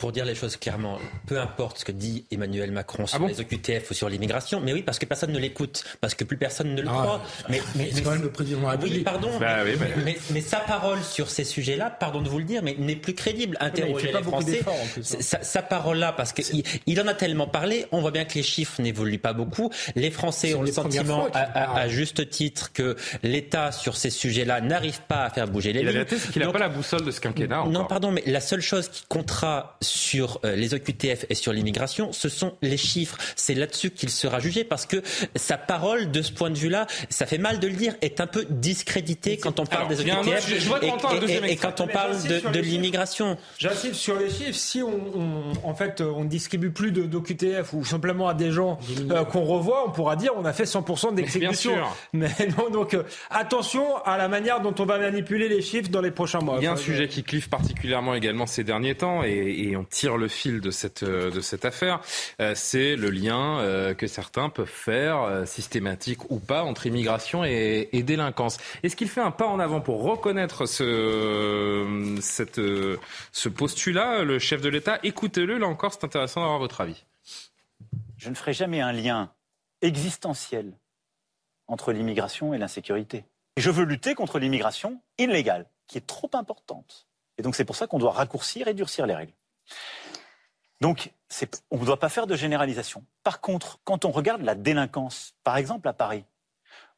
pour dire les choses clairement, peu importe ce que dit Emmanuel Macron sur ah les OQTF ou sur l'immigration, mais oui, parce que personne ne l'écoute, parce que plus personne ne le ah, croit. Mais, mais c'est quand même le président de la République. Oui, pardon. Bah mais, mais, sa parole sur ces sujets-là, pardon de vous le dire, mais n'est plus crédible. Interroger les Français. Hein. sa, parole-là, parce qu'il il en a tellement parlé, on voit bien que les chiffres n'évoluent pas beaucoup. Les Français ont le sentiment, à, juste titre, que l'État sur ces sujets-là n'arrive pas à faire bouger les lignes. La vérité, c'est qu'il n'a pas la boussole de ce quinquennat. Non, pardon, mais la seule chose qui comptera sur euh, les OQTF et sur l'immigration, ce sont les chiffres. C'est là-dessus qu'il sera jugé parce que sa parole, de ce point de vue-là, ça fait mal de le dire, est un peu discréditée quand on parle des OQTF et, quand on parle de, l'immigration. J'insiste sur les chiffres. Si on, en fait, on ne distribue plus d'OQTF ou simplement à des gens euh, qu'on revoit, on pourra dire on a fait 100% d'exécution. Mais [LAUGHS] non, donc euh, attention à la manière dont on va manipuler les chiffres dans les prochains mois. Il y a un sujet qui clive particulièrement également ces derniers temps et, et on tire le fil de cette, euh, affaire, euh, c'est le lien euh, que certains peuvent faire, systématique ou pas, entre immigration et, délinquance. Est-ce qu'il fait un pas en avant pour reconnaître ce, ce postulat, le chef de l'État? Écoutez-le, là encore, c'est intéressant d'avoir votre avis. Je ne ferai jamais un lien existentiel entre l'immigration et l'insécurité. Je veux lutter contre l'immigration illégale, qui est trop importante. Et donc c'est pour ça qu'on doit raccourcir et durcir les règles. Donc, on ne doit pas faire de généralisation. Par contre, quand on regarde la délinquance, par exemple à Paris,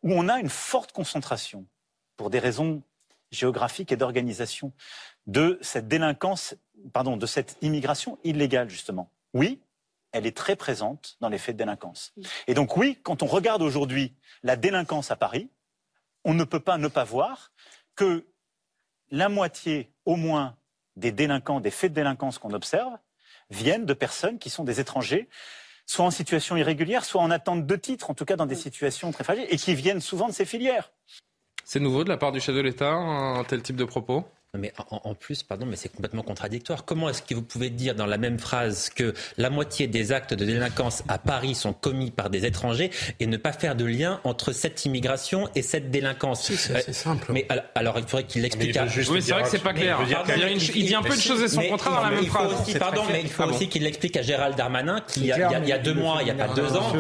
où on a une forte concentration, pour des raisons géographiques et d'organisation, de cette délinquance, pardon, de cette immigration illégale, justement. Oui, elle est très présente dans les faits de délinquance. Et donc oui, quand on regarde aujourd'hui la délinquance à Paris, on ne peut pas ne pas voir que la moitié au moins des délinquants, des faits de délinquance qu'on observe, viennent de personnes qui sont des étrangers, soit en situation irrégulière, soit en attente de titre, en tout cas dans des situations très fragiles, et qui viennent souvent de ces filières. C'est nouveau de la part du chef de l'État, un tel type de propos? Mais en, plus, pardon, mais c'est complètement contradictoire. Comment est-ce que vous pouvez dire dans la même phrase que la moitié des actes de délinquance à Paris sont commis par des étrangers et ne pas faire de lien entre cette immigration et cette délinquance C'est euh, simple. Mais alors, il faudrait qu'il l'explique. Oui, c'est vrai que c'est pas clair. Il, dit un peu de choses et son contraire dans la même phrase. pardon, mais il faut aussi qu'il l'explique à Gérald Darmanin qu'il y, a deux mois, il n'y a pas deux ans,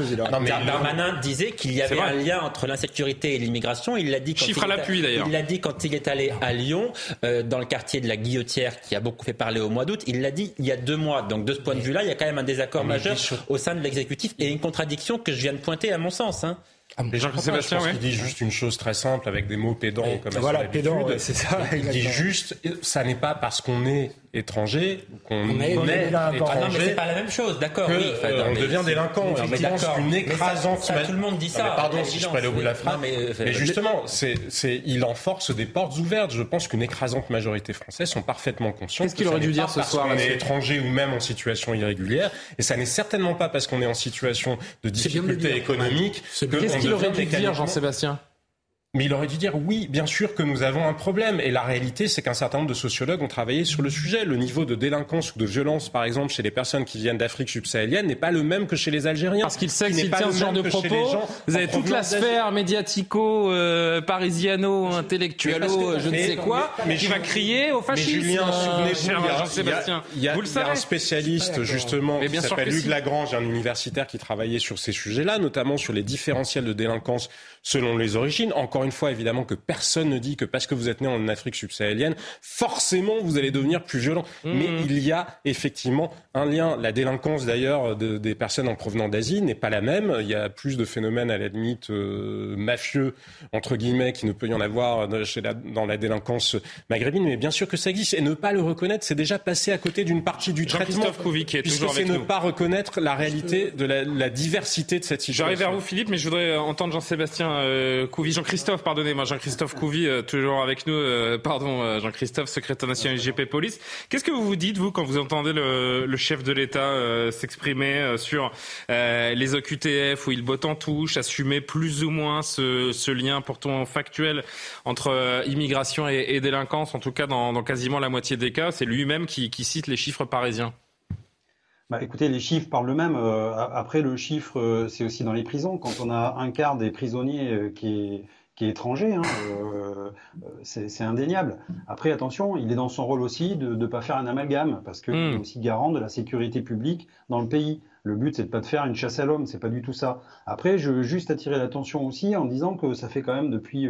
Darmanin disait qu'il y avait un lien entre l'insécurité et l'immigration. Il l'a dit quand Chiffre à l'appui d'ailleurs. Il l'a dit quand il est allé à Lyon. Euh, dans le quartier de la Guillotière qui a beaucoup fait parler au mois d'août. Il l'a dit il y a deux mois. Donc de ce point de vue-là, il y a quand même un désaccord majeur au sein de l'exécutif et une contradiction que je viens de pointer à mon sens. Hein. Ah, Les gens Sébastien, je pense dit juste une chose très simple avec des mots pédants comme voilà, pédant, c'est ça. Il dit juste, ça n'est pas parce qu'on est étranger, qu'on est, étranger. Ah non, mais c'est pas la même chose, d'accord. Oui, euh, on devient délinquant. C'est une écrasante. Ça, tout le monde dit ça. pardon si je peux aller au bout de la phrase. Mais, mais, justement, c'est, il enforce des portes ouvertes. Je pense qu'une écrasante majorité française sont parfestement conscients. Qu'est-ce qu'il aurait dû dire ce soir On est étranger ou même en situation irrégulière, et ça n'est certainement pas parce qu'on est en situation de difficulté économique. Qu'est-ce qu'il aurait dû dire, Jean-Sébastien Mais il aurait dû dire oui, bien sûr que nous avons un problème. Et la réalité, c'est qu'un certain nombre de sociologues ont travaillé sur le sujet. Le niveau de délinquance ou de violence, par exemple, chez les personnes qui viennent d'Afrique subsaharienne n'est pas le même que chez les Algériens. Parce qu'il sait que s'il tient ce genre de propos, vous avez toute la sphère médiatico, euh, parisiano, intellectuello, je ne sais quoi, mais, qui va crier au fascisme. Mais Julien, souvenez-vous, il y a, vous le savez. un spécialiste justement qui s'appelle Hugues Lagrange, un universitaire qui travaillait sur ces sujets-là, notamment sur les différentiels de délinquance selon les origines. Encore une fois, évidemment, que personne ne dit que parce que vous êtes né en Afrique subsaharienne, forcément, vous allez devenir plus violent. Mmh. Mais il y a effectivement un lien. La délinquance, d'ailleurs, de, des personnes en provenant d'Asie n'est pas la même. Il y a plus de phénomènes, à la limite, euh, mafieux, entre guillemets, qui ne peut y en avoir dans la délinquance maghrébine. Mais bien sûr que ça existe. Et ne pas le reconnaître, c'est déjà passer à côté d'une partie du traitement. Couvi, qui est toujours avec c'est ne pas reconnaître la réalité de la, la diversité de cette situation. J'arrive vers vous, Philippe, mais je voudrais entendre Jean-Sébastien euh, Jean-Christophe, pardonnez-moi, Jean-Christophe Couvi, euh, toujours avec nous. Euh, pardon, Jean-Christophe, secrétaire national IGP Police. Qu'est-ce que vous vous dites, vous, quand vous entendez le, chef de l'État s'exprimer sur les OQTF, où il botte en touche, assumer plus ou moins ce, lien pourtant factuel entre immigration et, délinquance, en tout cas dans, quasiment la moitié des cas C'est lui-même qui cite les chiffres parisiens. Bah, écoutez, les chiffres parlent eux-mêmes. Euh, après, le chiffre, euh, c'est aussi dans les prisons. Quand on a un quart des prisonniers euh, qui est, qui est étranger, hein, c'est indéniable. Après, attention, il est dans son rôle aussi de ne pas faire un amalgame, parce qu'il est hmm. aussi garant de la sécurité publique dans le pays. Le but, c'est de pas de faire une chasse à l'homme, c'est pas du tout ça. Après, je veux juste attirer l'attention aussi en disant que ça fait quand même depuis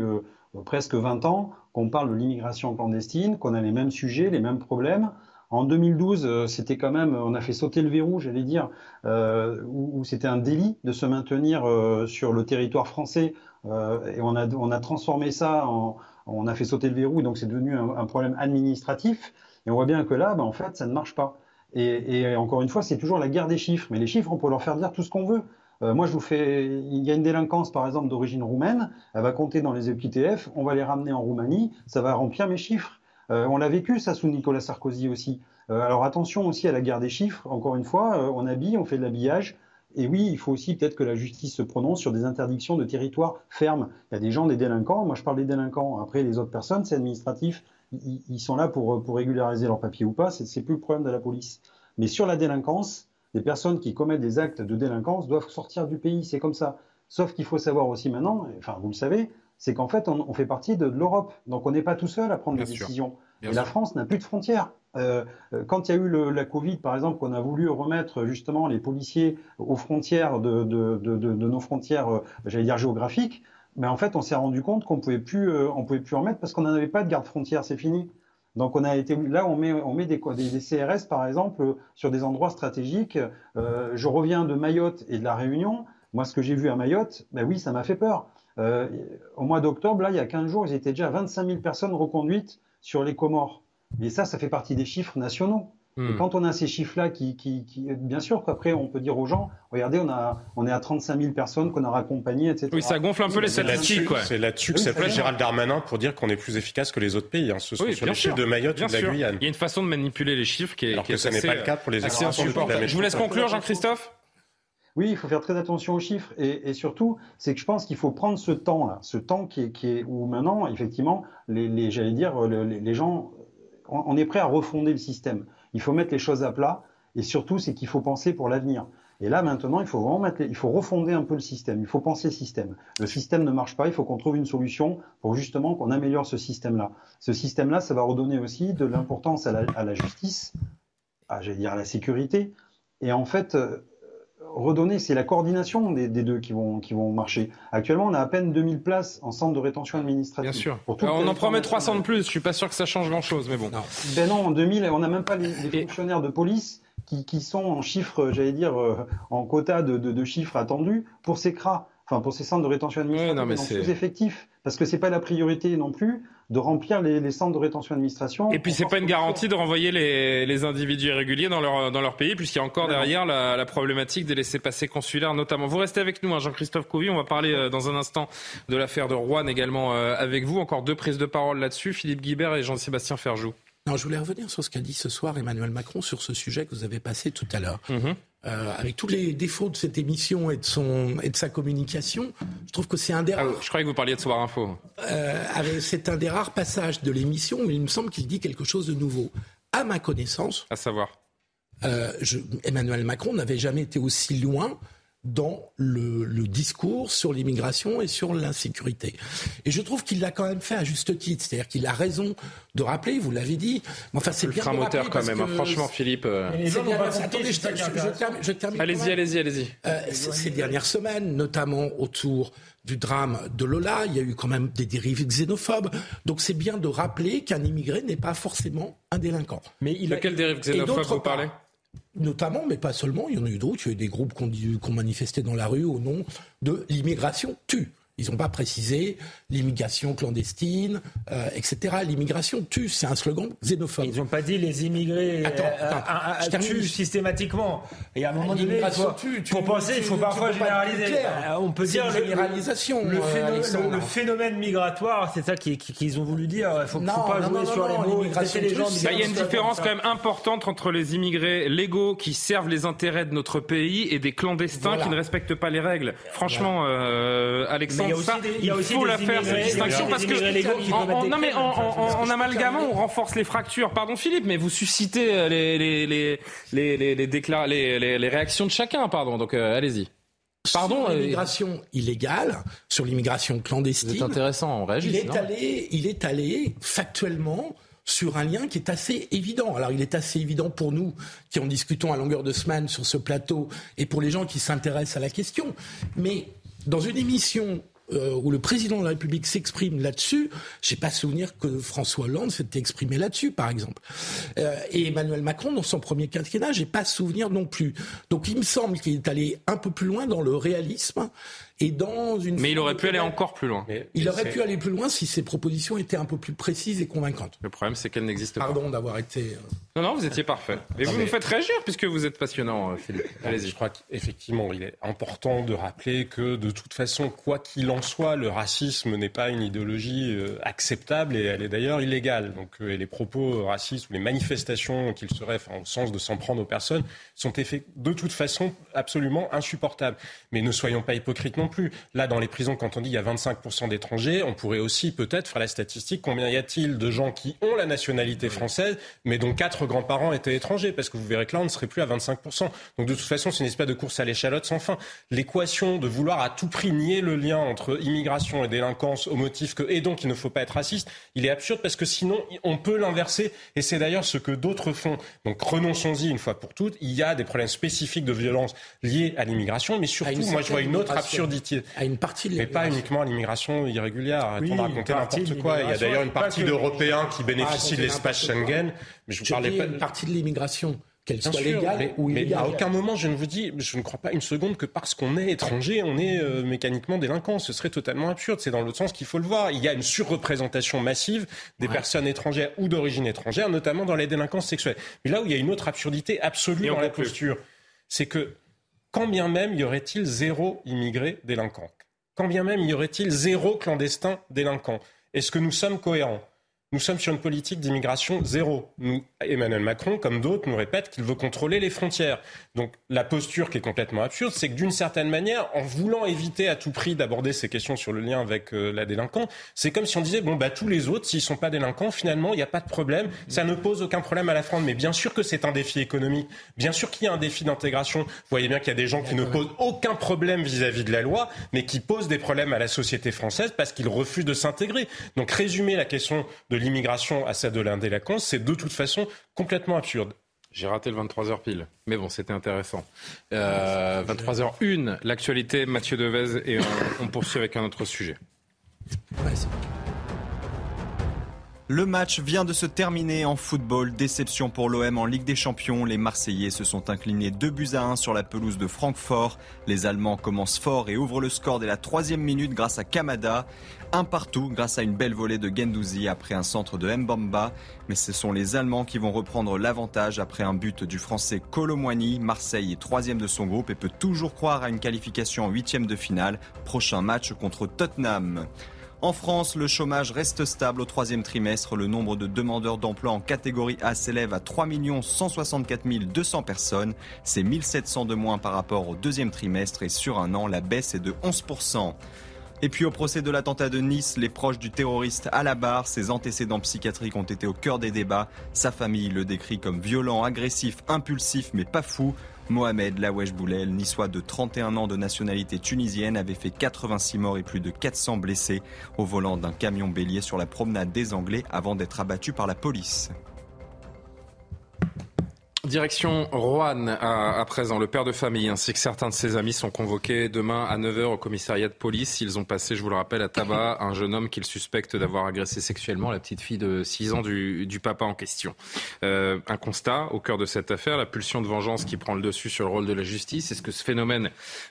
presque 20 ans qu'on parle de l'immigration clandestine, qu'on a les mêmes sujets, les mêmes problèmes. En 2012, euh, c'était quand même, on a fait sauter le verrou, j'allais dire, euh, où, c'était un délit de se maintenir euh, sur le territoire français. Et on a, on a transformé ça en, on a fait sauter le verrou, donc c'est devenu un, problème administratif. Et on voit bien que là, ben, en fait, ça ne marche pas. Et, encore une fois, c'est toujours la guerre des chiffres. Mais les chiffres, on peut leur faire dire tout ce qu'on veut. moi, je vous fais, il y a une délinquance, par exemple, d'origine roumaine. Elle va compter dans les EPTF. On va les ramener en Roumanie. Ça va remplir mes chiffres. Euh, on l'a vécu ça sous Nicolas Sarkozy aussi. Euh, alors attention aussi à la guerre des chiffres. Encore une fois, euh, on habille, on fait de l'habillage. Et oui, il faut aussi peut-être que la justice se prononce sur des interdictions de territoire fermes. Il y a des gens, des délinquants. Moi, je parle des délinquants. Après, les autres personnes, c'est administratif. Ils, sont là pour, pour régulariser leurs papiers ou pas. C'est plus le problème de la police. Mais sur la délinquance, les personnes qui commettent des actes de délinquance doivent sortir du pays. C'est comme ça. Sauf qu'il faut savoir aussi maintenant, enfin, vous le savez, c'est qu'en fait, on, fait partie de, l'Europe. Donc, on n'est pas tout seul à prendre des décisions. et la France n'a plus de frontières. Euh, euh, quand il y a eu la Covid, par exemple, qu'on a voulu remettre justement les policiers aux frontières de, nos frontières, euh, j'allais dire géographiques, mais en fait, on s'est rendu compte qu'on pouvait plus, on pouvait plus en mettre parce qu'on n'en avait pas de garde frontière, c'est fini. Donc on a été là, on met, on met des, des, CRS par exemple sur des endroits stratégiques. je reviens de Mayotte et de la Réunion. Moi, ce que j'ai vu à Mayotte, ben oui, ça m'a fait peur. Euh, au mois d'octobre, là, il y a 15 jours, ils étaient déjà 25 000 personnes reconduites sur les Comores. Mais ça, ça fait partie des chiffres nationaux. Et hmm. quand on a ces chiffres-là, qui, qui, qui, bien sûr qu'après on peut dire aux gens, regardez, on a, on est à 35 000 personnes qu'on a raccompagnées, etc. Oui, ça gonfle un peu les statistiques. C'est là-dessus que s'appelle Gérald Darmanin pour dire qu'on est plus efficace que les autres pays. Hein. Ce sont sur les chiffres de Mayotte ou de la Guyane. Il y a une façon de manipuler les chiffres qui est, Alors que ça n'est pas le cas pour les autres. Je vous laisse conclure, Jean-Christophe. Oui, il faut faire très attention aux chiffres et, surtout, c'est que je pense qu'il faut prendre ce temps-là, ce temps qui est, qui est où maintenant, effectivement, les, j'allais dire, les, gens, on, est prêt à refonder le système. Il faut mettre les choses à plat et surtout, c'est qu'il faut penser pour l'avenir. Et là, maintenant, il faut refonder un peu le système. Il faut penser système. Le système ne marche pas. Il faut qu'on trouve une solution pour justement qu'on améliore ce système-là. Ce système-là, ça va redonner aussi de l'importance à la, à la justice, à, à la sécurité. Et en fait, redonner, c'est la coordination des, deux qui vont, qui vont marcher. Actuellement, on a à peine 2000 places en centre de rétention administrative. Bien sûr. on en promet 300 de plus. Je suis pas sûr que ça change grand-chose, mais bon. Non. Ben non, en 2000, on n'a même pas les, fonctionnaires de police qui, qui, sont en chiffres, j'allais dire, euh, en quota de, de, de, chiffres attendus pour ces CRA, enfin pour ces centres de rétention administrative, ouais, sous-effectifs. Parce que c'est pas la priorité non plus de remplir les, centres de rétention administration. Et puis c'est pas une garantie de renvoyer les, individus irréguliers dans leur, dans leur pays, puisqu'il y a encore derrière la, problématique des laissés-passer consulaires notamment. Vous restez avec nous, hein, Jean-Christophe Couvi. On va parler euh, dans un instant de l'affaire de Rouen également euh, avec vous. Encore deux prises de parole là-dessus, Philippe Guibert et Jean-Sébastien Ferjou. Non, je voulais revenir sur ce qu'a dit ce soir Emmanuel Macron sur ce sujet que vous avez passé tout à l'heure. Mhm. Euh, avec tous les défauts de cette émission et de, son, et de sa communication, je trouve que c'est un des rares. je croyais que vous parliez de Soir Info. Euh, c'est un des rares passages de l'émission où il me semble qu'il dit quelque chose de nouveau. À ma connaissance. À savoir. Euh, je, Emmanuel Macron n'avait jamais été aussi loin dans le, le, discours sur l'immigration et sur l'insécurité. Et je trouve qu'il l'a quand même fait à juste titre, c'est-à-dire qu'il a raison de rappeler, vous l'avez dit. Mais enfin, c'est bien de moteur quand même. Hein. Franchement, Philippe. Euh... Attendez, je, termine. Allez-y, allez-y, allez-y. Euh, ces dernières semaines, notamment autour du drame de Lola, il y a eu quand même des dérives xénophobes. Donc c'est bien de rappeler qu'un immigré n'est pas forcément un délinquant. Mais il a... De quelle dérive xénophobe vous parlez? Notamment, mais pas seulement, il y en a eu d'autres. Il y a eu des groupes qui ont, manifesté dans la rue au nom de l'immigration tue. Ils n'ont pas précisé l'immigration clandestine, euh, etc. L'immigration tue, c'est un slogan xénophobe. Ils n'ont pas dit les immigrés attends, euh, tuent systématiquement. Et à un moment donné, pour penser, il faut parfois généraliser. Bah, on peut dire généralisation. Le, phénomène, le, phénomène migratoire, c'est ça qu'ils ont voulu dire. Il ne faut, pas jouer sur les mots. Les gens bah, il y a une différence quand même importante entre les immigrés légaux qui servent les intérêts de notre pays et des clandestins qui ne respectent pas les règles. Franchement, euh, Alexandre il, faut la faire cette distinction parce que non mais en, amalgamant on renforce les fractures. Pardon Philippe, mais vous suscitez euh, les les les les les, les, réactions de chacun. Pardon, donc euh, allez-y. Pardon, sur euh, l'immigration illégale, sur l'immigration clandestine. C'est intéressant, on réagit. Il est allé, il est allé factuellement sur un lien qui est assez évident. Alors il est assez évident pour nous qui en discutons à longueur de semaine sur ce plateau et pour les gens qui s'intéressent à la question. Mais dans une émission euh, où le président de la République s'exprime là-dessus, j'ai pas souvenir que François Hollande s'était exprimé là-dessus, par exemple. Euh, et Emmanuel Macron, dans son premier quinquennat, j'ai pas souvenir non plus. Donc il me semble qu'il est allé un peu plus loin dans le réalisme et dans une. Mais il aurait pu aller encore plus loin. il aurait pu aller plus loin si ses propositions étaient un peu plus précises et convaincantes. Le problème, c'est qu'elles n'existent pas. Pardon d'avoir été. Euh, non, non, vous étiez parfait. Et vous nous faites réagir puisque vous êtes passionnant, Philippe. Allez-y. Je crois qu'effectivement, il est important de rappeler que de toute façon, quoi qu'il en soit, le racisme n'est pas une idéologie euh, acceptable et elle est d'ailleurs illégale. Donc, euh, les propos racistes ou les manifestations qu'il serait, enfin, au sens de s'en prendre aux personnes, sont de toute façon absolument insupportables. Mais ne soyons pas hypocrites non plus. Là, dans les prisons, quand on dit il y a 25% d'étrangers, on pourrait aussi peut-être faire la statistique. Combien y a-t-il de gens qui ont la nationalité française, mais dont quatre grands-parents étaient étrangers? Parce que vous verrez que là, on ne serait plus à 25%. Donc de toute façon, c'est une espèce de course à l'échalote sans fin. L'équation de vouloir à tout prix nier le lien entre immigration et délinquance au motif que, et donc il ne faut pas être raciste, il est absurde parce que sinon, on peut l'inverser. Et c'est d'ailleurs ce que d'autres font. Donc renonçons-y une fois pour toutes. Il y a des problèmes spécifiques de violence liés à l'immigration, mais surtout, moi, je vois une autre absurdité. À une partie de Mais pas uniquement à l'immigration irrégulière. Arrêtons de raconter n'importe quoi. Il y a d'ailleurs une partie d'Européens qui bénéficient de l'espace Schengen. Mais je vous parlais pas. Une partie de l'immigration qu'elle soit légale ou illégale. Mais à aucun moment, je ne vous dis, je ne crois pas une seconde que parce qu'on est étranger, on est euh, mécaniquement délinquant. Ce serait totalement absurde. C'est dans l'autre sens qu'il faut le voir. Il y a une surreprésentation massive des personnes étrangères ou d'origine étrangère, notamment dans les délinquances sexuelles. Mais là où il y a une autre absurdité absolue dans la posture, c'est que quand bien même y aurait-il zéro immigré délinquant, quand bien même y aurait-il zéro clandestin délinquant, est-ce que nous sommes cohérents? Nous sommes sur une politique d'immigration zéro. Nous, Emmanuel Macron, comme d'autres, nous répète qu'il veut contrôler les frontières. Donc la posture qui est complètement absurde, c'est que d'une certaine manière, en voulant éviter à tout prix d'aborder ces questions sur le lien avec euh, la délinquance, c'est comme si on disait bon bah tous les autres, s'ils sont pas délinquants, finalement il n'y a pas de problème, ça ne pose aucun problème à la France. Mais bien sûr que c'est un défi économique, bien sûr qu'il y a un défi d'intégration. Vous voyez bien qu'il y a des gens qui ne posent aucun problème vis-à-vis -vis de la loi, mais qui posent des problèmes à la société française parce qu'ils refusent de s'intégrer. Donc résumer la question de l'immigration à celle de l'indélinquance, c'est de toute façon complètement absurde. J'ai raté le 23h pile. Mais bon, c'était intéressant. Euh, 23h01, l'actualité, Mathieu Devez, et on, poursuit avec un autre sujet. Le match vient de se terminer en football. Déception pour l'OM en Ligue des Champions. Les Marseillais se sont inclinés 2 buts à 1 sur la pelouse de Francfort. Les Allemands commencent fort et ouvrent le score dès la troisième minute grâce à Kamada. Un partout grâce à une belle volée de Gendouzi après un centre de Mbamba. Mais ce sont les Allemands qui vont reprendre l'avantage après un but du Français Colomwani. Marseille est troisième de son groupe et peut toujours croire à une qualification en huitième de finale. Prochain match contre Tottenham. En France, le chômage reste stable au troisième trimestre. Le nombre de demandeurs d'emploi en catégorie A s'élève à 3 164 200 personnes. C'est 1700 de moins par rapport au deuxième trimestre et sur un an, la baisse est de 11%. Et puis au procès de l'attentat de Nice, les proches du terroriste à la barre, ses antécédents psychiatriques ont été au cœur des débats. Sa famille le décrit comme violent, agressif, impulsif mais pas fou. Mohamed Lawesh Boulel, niçois de 31 ans de nationalité tunisienne, avait fait 86 morts et plus de 400 blessés au volant d'un camion bélier sur la promenade des Anglais avant d'être abattu par la police. Direction Roanne à, présent. Le père de famille ainsi que certains de ses amis sont convoqués demain à 9h au commissariat de police. Ils ont passé, je vous le rappelle, à tabac [COUGHS] un jeune homme qu'ils suspectent d'avoir agressé sexuellement la petite fille de 6 ans du, papa en question. Euh, un constat au cœur de cette affaire, la pulsion de vengeance qui prend le dessus sur le rôle de la justice. Est-ce que ce phénomène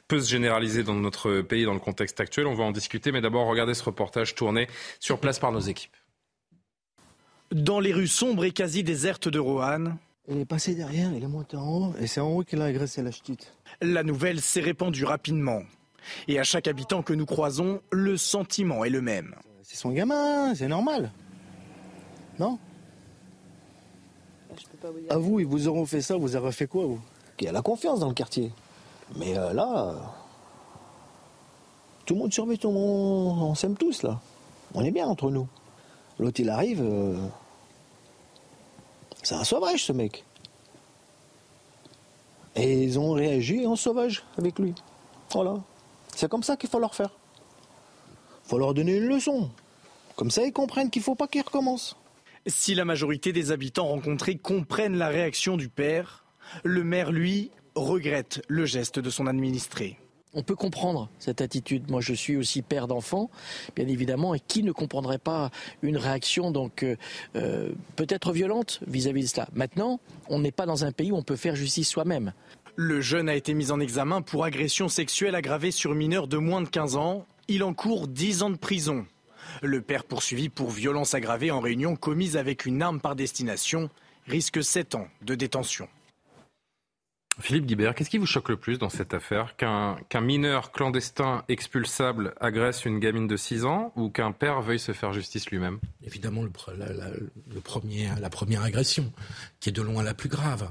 peut se généraliser dans notre pays dans le contexte actuel? On va en discuter, mais d'abord regardez ce reportage tourné sur place par nos équipes. Dans les rues sombres et quasi désertes de Roanne, il est passé derrière, il est monté en haut, et c'est en haut qu'il a agressé la ch'tite. La nouvelle s'est répandue rapidement. Et à chaque habitant que nous croisons, le sentiment est le même. C'est son gamin, c'est normal. Non? À vous, ils vous auront fait ça, vous aurez fait quoi, vous? Il y a la confiance dans le quartier. Mais euh, là, tout le monde surveille, tout le monde, on s'aime tous, là. On est bien entre nous. L'autre, il arrive, euh, c'est un sauvage, ce mec. Et ils ont réagi en sauvage avec lui. Voilà. C'est comme ça qu'il faut leur faire. Il faut leur donner une leçon. Comme ça, ils comprennent qu'il ne faut pas qu'ils recommencent. Si la majorité des habitants rencontrés comprennent la réaction du père, le maire, lui, regrette le geste de son administré on peut comprendre cette attitude. Moi, je suis aussi père d'enfants, bien évidemment, et qui ne comprendrait pas une réaction donc euh, euh, peut-être violente vis-à-vis de cela. Maintenant, on n'est pas dans un pays où on peut faire justice soi-même. Le jeune a été mis en examen pour agression sexuelle aggravée sur mineur de moins de 15 ans. Il encourt 10 ans de prison. Le père poursuivi pour violence aggravée en réunion commise avec une arme par destination risque 7 ans de détention. Philippe Guibert, qu'est-ce qui vous choque le plus dans cette affaire? Qu'un mineur clandestin expulsable agresse une gamine de 6 ans ou qu'un père veuille se faire justice lui-même? Évidemment, le, le, premier, la première agression, qui est de loin la plus grave.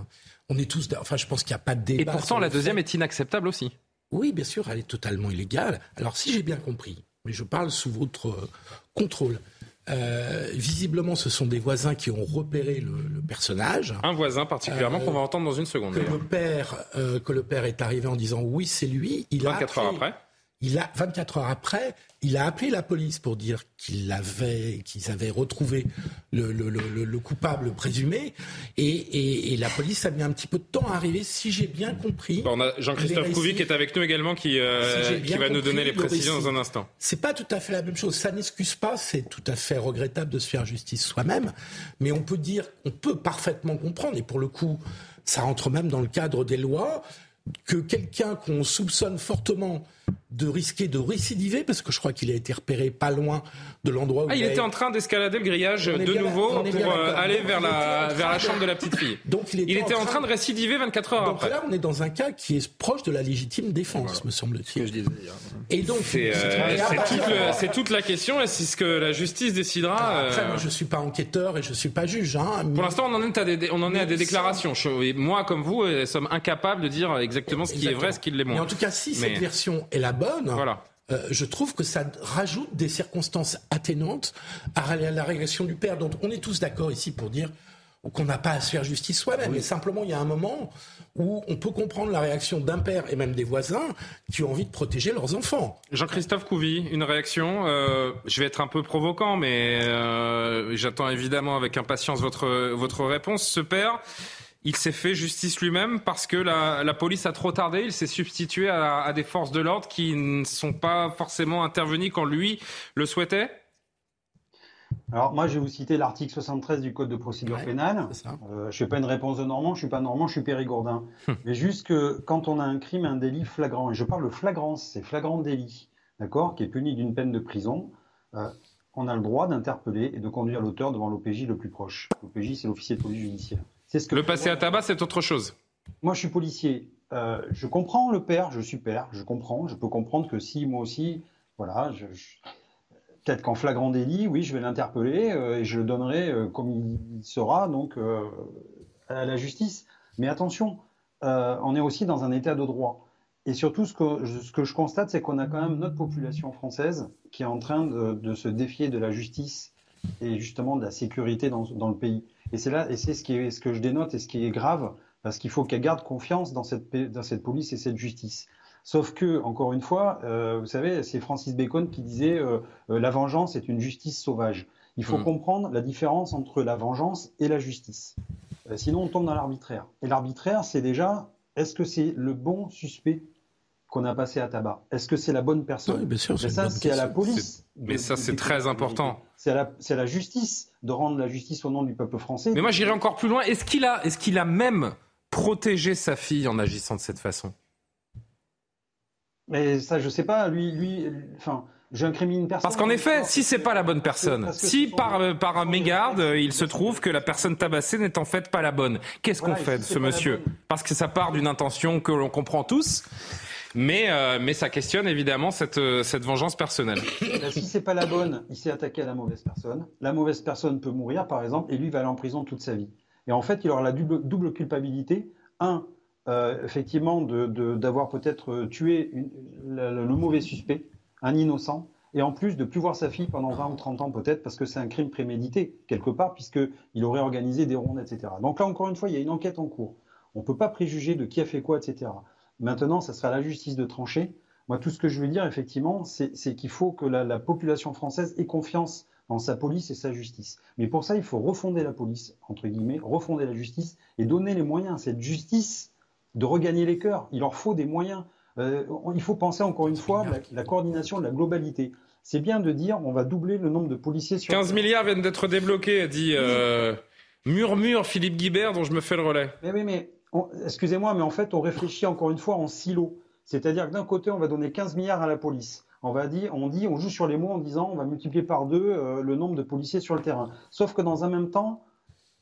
On est tous. Enfin, je pense qu'il n'y a pas de débat. Et pourtant, la deuxième est inacceptable aussi. Oui, bien sûr, elle est totalement illégale. Alors, si j'ai bien compris, mais je parle sous votre euh, contrôle, euh, visiblement, ce sont des voisins qui ont repéré le, personnage. Un voisin particulièrement qu'on va entendre dans une seconde. Que le, père, euh, que le père est arrivé en disant oui, c'est lui. Il 24 heures après il a 24 heures après, il a appelé la police pour dire qu'il avait, qu'ils avaient retrouvé le, le, le, le coupable présumé, et, et, et, la police a mis un petit peu de temps à arriver, si j'ai bien compris. on a Jean-Christophe Couvi qui est avec nous également, qui, euh, qui va nous donner les précisions dans un instant. C'est pas tout à fait la même chose. Ça n'excuse pas, c'est tout à fait regrettable de se faire justice soi-même, mais on peut dire, on peut parfaitement comprendre, et pour le coup, ça rentre même dans le cadre des lois que quelqu'un qu'on soupçonne fortement de risquer de récidiver, parce que je crois qu'il a été repéré pas loin de l'endroit où ah, il, était en train d'escalader le grillage de nouveau pour euh, aller vers la, vers la chambre de la petite fille. Donc il était, en, train de récidiver 24 heures donc là, on est dans un cas qui est proche de la légitime défense, me semble-t-il. Et donc, c'est euh, toute, la question, et c'est ce que la justice décidera. Après, moi, euh, je suis pas enquêteur et je suis pas juge. Hein, Pour l'instant, on en est à des, on en est à des déclarations. moi, comme vous, sommes incapables de dire exactement ce qui est vrai, ce qui l'est moins. Mais en tout cas, si cette version est la bonne, voilà. Euh, je trouve que ça rajoute des circonstances atténuantes à la régression du père. Donc on est tous d'accord ici pour dire qu'on n'a pas à se faire justice soi-même. Mais simplement, il y a un moment où on peut comprendre la réaction d'un père et même des voisins qui ont envie de protéger leurs enfants. Jean-Christophe Couvi, une réaction. Euh, je vais être un peu provoquant, mais euh, j'attends évidemment avec impatience votre, votre réponse. Ce père il s'est fait justice lui-même parce que la, police a trop tardé. Il s'est substitué à, des forces de l'ordre qui ne sont pas forcément intervenues quand lui le souhaitait alors moi, je vais vous citer l'article 73 du Code de procédure pénale. Euh, je ne fais pas une réponse de Normand, je suis pas Normand, je suis périgourdin. Hum. Mais juste que quand on a un crime, un délit flagrant, et je parle de flagrance, c'est flagrant délit, d'accord, qui est puni d'une peine de prison, euh, on a le droit d'interpeller et de conduire l'auteur devant l'OPJ le plus proche. L'OPJ, c'est l'officier de police judiciaire le passer à tabac, c'est autre chose. Moi, je suis policier. Euh, je comprends le père, je suis père, je comprends. Je peux comprendre que si moi aussi, voilà, peut-être qu'en flagrant délit, oui, je vais l'interpeller et je le donnerai comme il sera donc à la justice. Mais attention, on est aussi dans un état de droit. Et surtout, ce que, ce que je constate, c'est qu'on a quand même notre population française qui est en train de, de, se défier de la justice et justement de la sécurité dans, dans le pays. Et c'est là, et c'est ce, qui est, ce que je dénote et ce qui est grave, parce qu'il faut qu'elle garde confiance dans cette, dans cette police et cette justice. Sauf que, encore une fois, euh, vous savez, c'est Francis Bacon qui disait euh, euh, la vengeance est une justice sauvage. Il faut mmh. comprendre la différence entre la vengeance et la justice. Euh, sinon, on tombe dans l'arbitraire. Et l'arbitraire, c'est déjà est-ce que c'est le bon suspect qu'on a passé à tabac Est-ce que c'est la bonne personne oui, bien sûr, Mais ça, c'est à la police. Mais ça, c'est très important. C'est à, la, la justice de rendre la justice au nom du peuple français. Mais moi, j'irai encore plus loin. Est-ce qu'il a, est qu'il a même protégé sa fille en agissant de cette façon? Mais ça, je sais pas. Lui, lui, enfin. J'incrimine personne. Parce qu'en effet, si c'est pas la bonne personne, si par, euh, par mégarde, il se trouve que la personne tabassée n'est en fait pas la bonne, qu'est-ce qu'on fait de ce monsieur? Parce que ça part d'une intention que l'on comprend tous. Mais, euh, mais ça questionne évidemment cette, euh, cette vengeance personnelle. Si c'est pas la bonne, il s'est attaqué à la mauvaise personne. La mauvaise personne peut mourir, par exemple, et lui va aller en prison toute sa vie. Et en fait, il aura la double, culpabilité. Un, euh, effectivement, d'avoir de, peut-être tué le, mauvais suspect, un innocent, et en plus de plus voir sa fille pendant 20 ou 30 ans peut-être, parce que c'est un crime prémédité, quelque part, puisqu'il aurait organisé des rondes, etc. Donc là, encore une fois, il y a une enquête en cours. On ne peut pas préjuger de qui a fait quoi, etc. Maintenant, ça sera à la justice de trancher. Moi, tout ce que je veux dire, effectivement, c'est qu'il faut que la, population française ait confiance en sa police et sa justice. Mais pour ça, il faut refonder la police, entre guillemets, refonder la justice et donner les moyens à cette justice de regagner les cœurs. Il leur faut des moyens. Euh, il faut penser encore une fois la, la coordination de la globalité. C'est bien de dire on va doubler le nombre de policiers sur 15 milliards viennent d'être débloqués, dit euh, murmure Philippe Guibert, dont je me fais le relais. Mais oui, mais excusez-moi, mais en fait, on réfléchit encore une fois en silo. C'est-à-dire que d'un côté, on va donner 15 milliards à la police. On va dire, on dit, on joue sur les mots en disant, on va multiplier par deux euh, le nombre de policiers sur le terrain. Sauf que dans un même temps,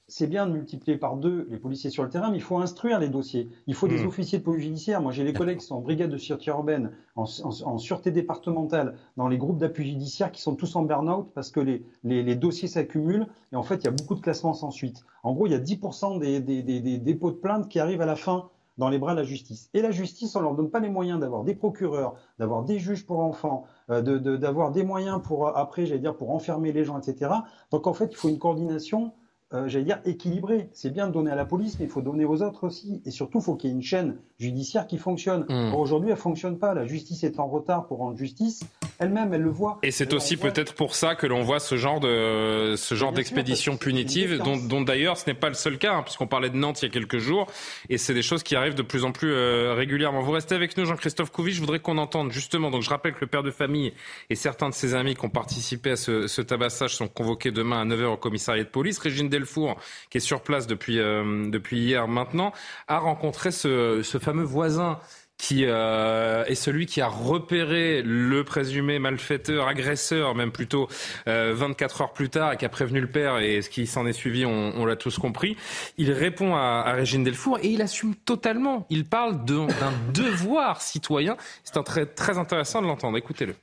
c'est bien de multiplier par deux les policiers sur le terrain, mais il faut instruire les dossiers. Il faut des hmm. officiers de police judiciaire. Moi, j'ai les collègues qui sont en brigade de sûreté urbaine, en, sûreté départementale, dans les groupes d'appui judiciaire qui sont tous en burn-out parce que les, les, dossiers s'accumulent et en fait, il y a beaucoup de classements sans suite. En gros, il y a 10% des, des, des, dépôts de plainte qui arrivent à la fin dans les bras de la justice. Et la justice, on leur donne pas les moyens d'avoir des procureurs, d'avoir des juges pour enfants, euh, d'avoir des moyens pour, après, j'allais dire, pour enfermer les gens, etc. Donc, en fait, il faut une coordination euh, j'allais dire, équilibré. C'est bien de donner à la police, mais il faut donner aux autres aussi. Et surtout, il faut qu'il y ait une chaîne judiciaire qui fonctionne. Hmm. Aujourd'hui, elle fonctionne pas. La justice est en retard pour rendre justice. Elle-même, elle le voit. Et c'est aussi peut-être pour ça que l'on voit ce genre de ce genre d'expédition punitive, dont, dont d'ailleurs ce n'est pas le seul cas, hein, puisqu'on parlait de Nantes il y a quelques jours, et c'est des choses qui arrivent de plus en plus euh, régulièrement. Vous restez avec nous, Jean-Christophe Couvi. Je voudrais qu'on entende justement. Donc, je rappelle que le père de famille et certains de ses amis qui ont participé à ce, ce tabassage sont convoqués demain à 9h au commissariat de police. Régine Delfour, qui est sur place depuis, euh, depuis hier maintenant, a rencontré ce, ce fameux voisin qui euh, est celui qui a repéré le présumé malfaiteur, agresseur même plutôt, euh, 24 heures plus tard et qui a prévenu le père et ce qui s'en est suivi, on, l'a tous compris. Il répond à, Régine Delfour et il assume totalement. Il parle d'un [LAUGHS] devoir citoyen. C'est très, très intéressant de l'entendre. Écoutez-le.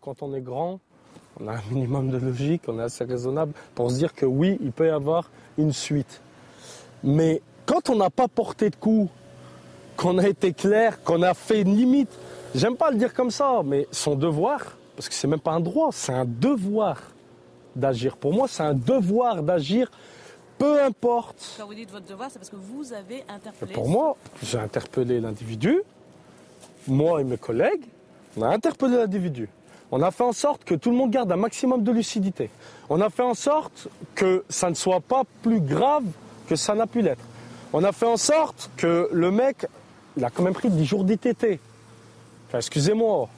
Quand on est grand, on a un minimum de logique, on est assez raisonnable pour se dire que oui, il peut y avoir une suite. Mais quand on n'a pas porté de coup, qu'on a été clair, qu'on a fait une limite, j'aime pas le dire comme ça, mais son devoir, parce que c'est même pas un droit, c'est un devoir d'agir. Pour moi, c'est un devoir d'agir, peu importe. Quand vous dites votre devoir, c'est parce que vous avez interpellé. Pour moi, j'ai interpellé l'individu, moi et mes collègues, on a interpellé l'individu. On a fait en sorte que tout le monde garde un maximum de lucidité. On a fait en sorte que ça ne soit pas plus grave que ça n'a pu l'être. On a fait en sorte que le mec, il a quand même pris 10 jours d'ITT. Enfin, excusez-moi,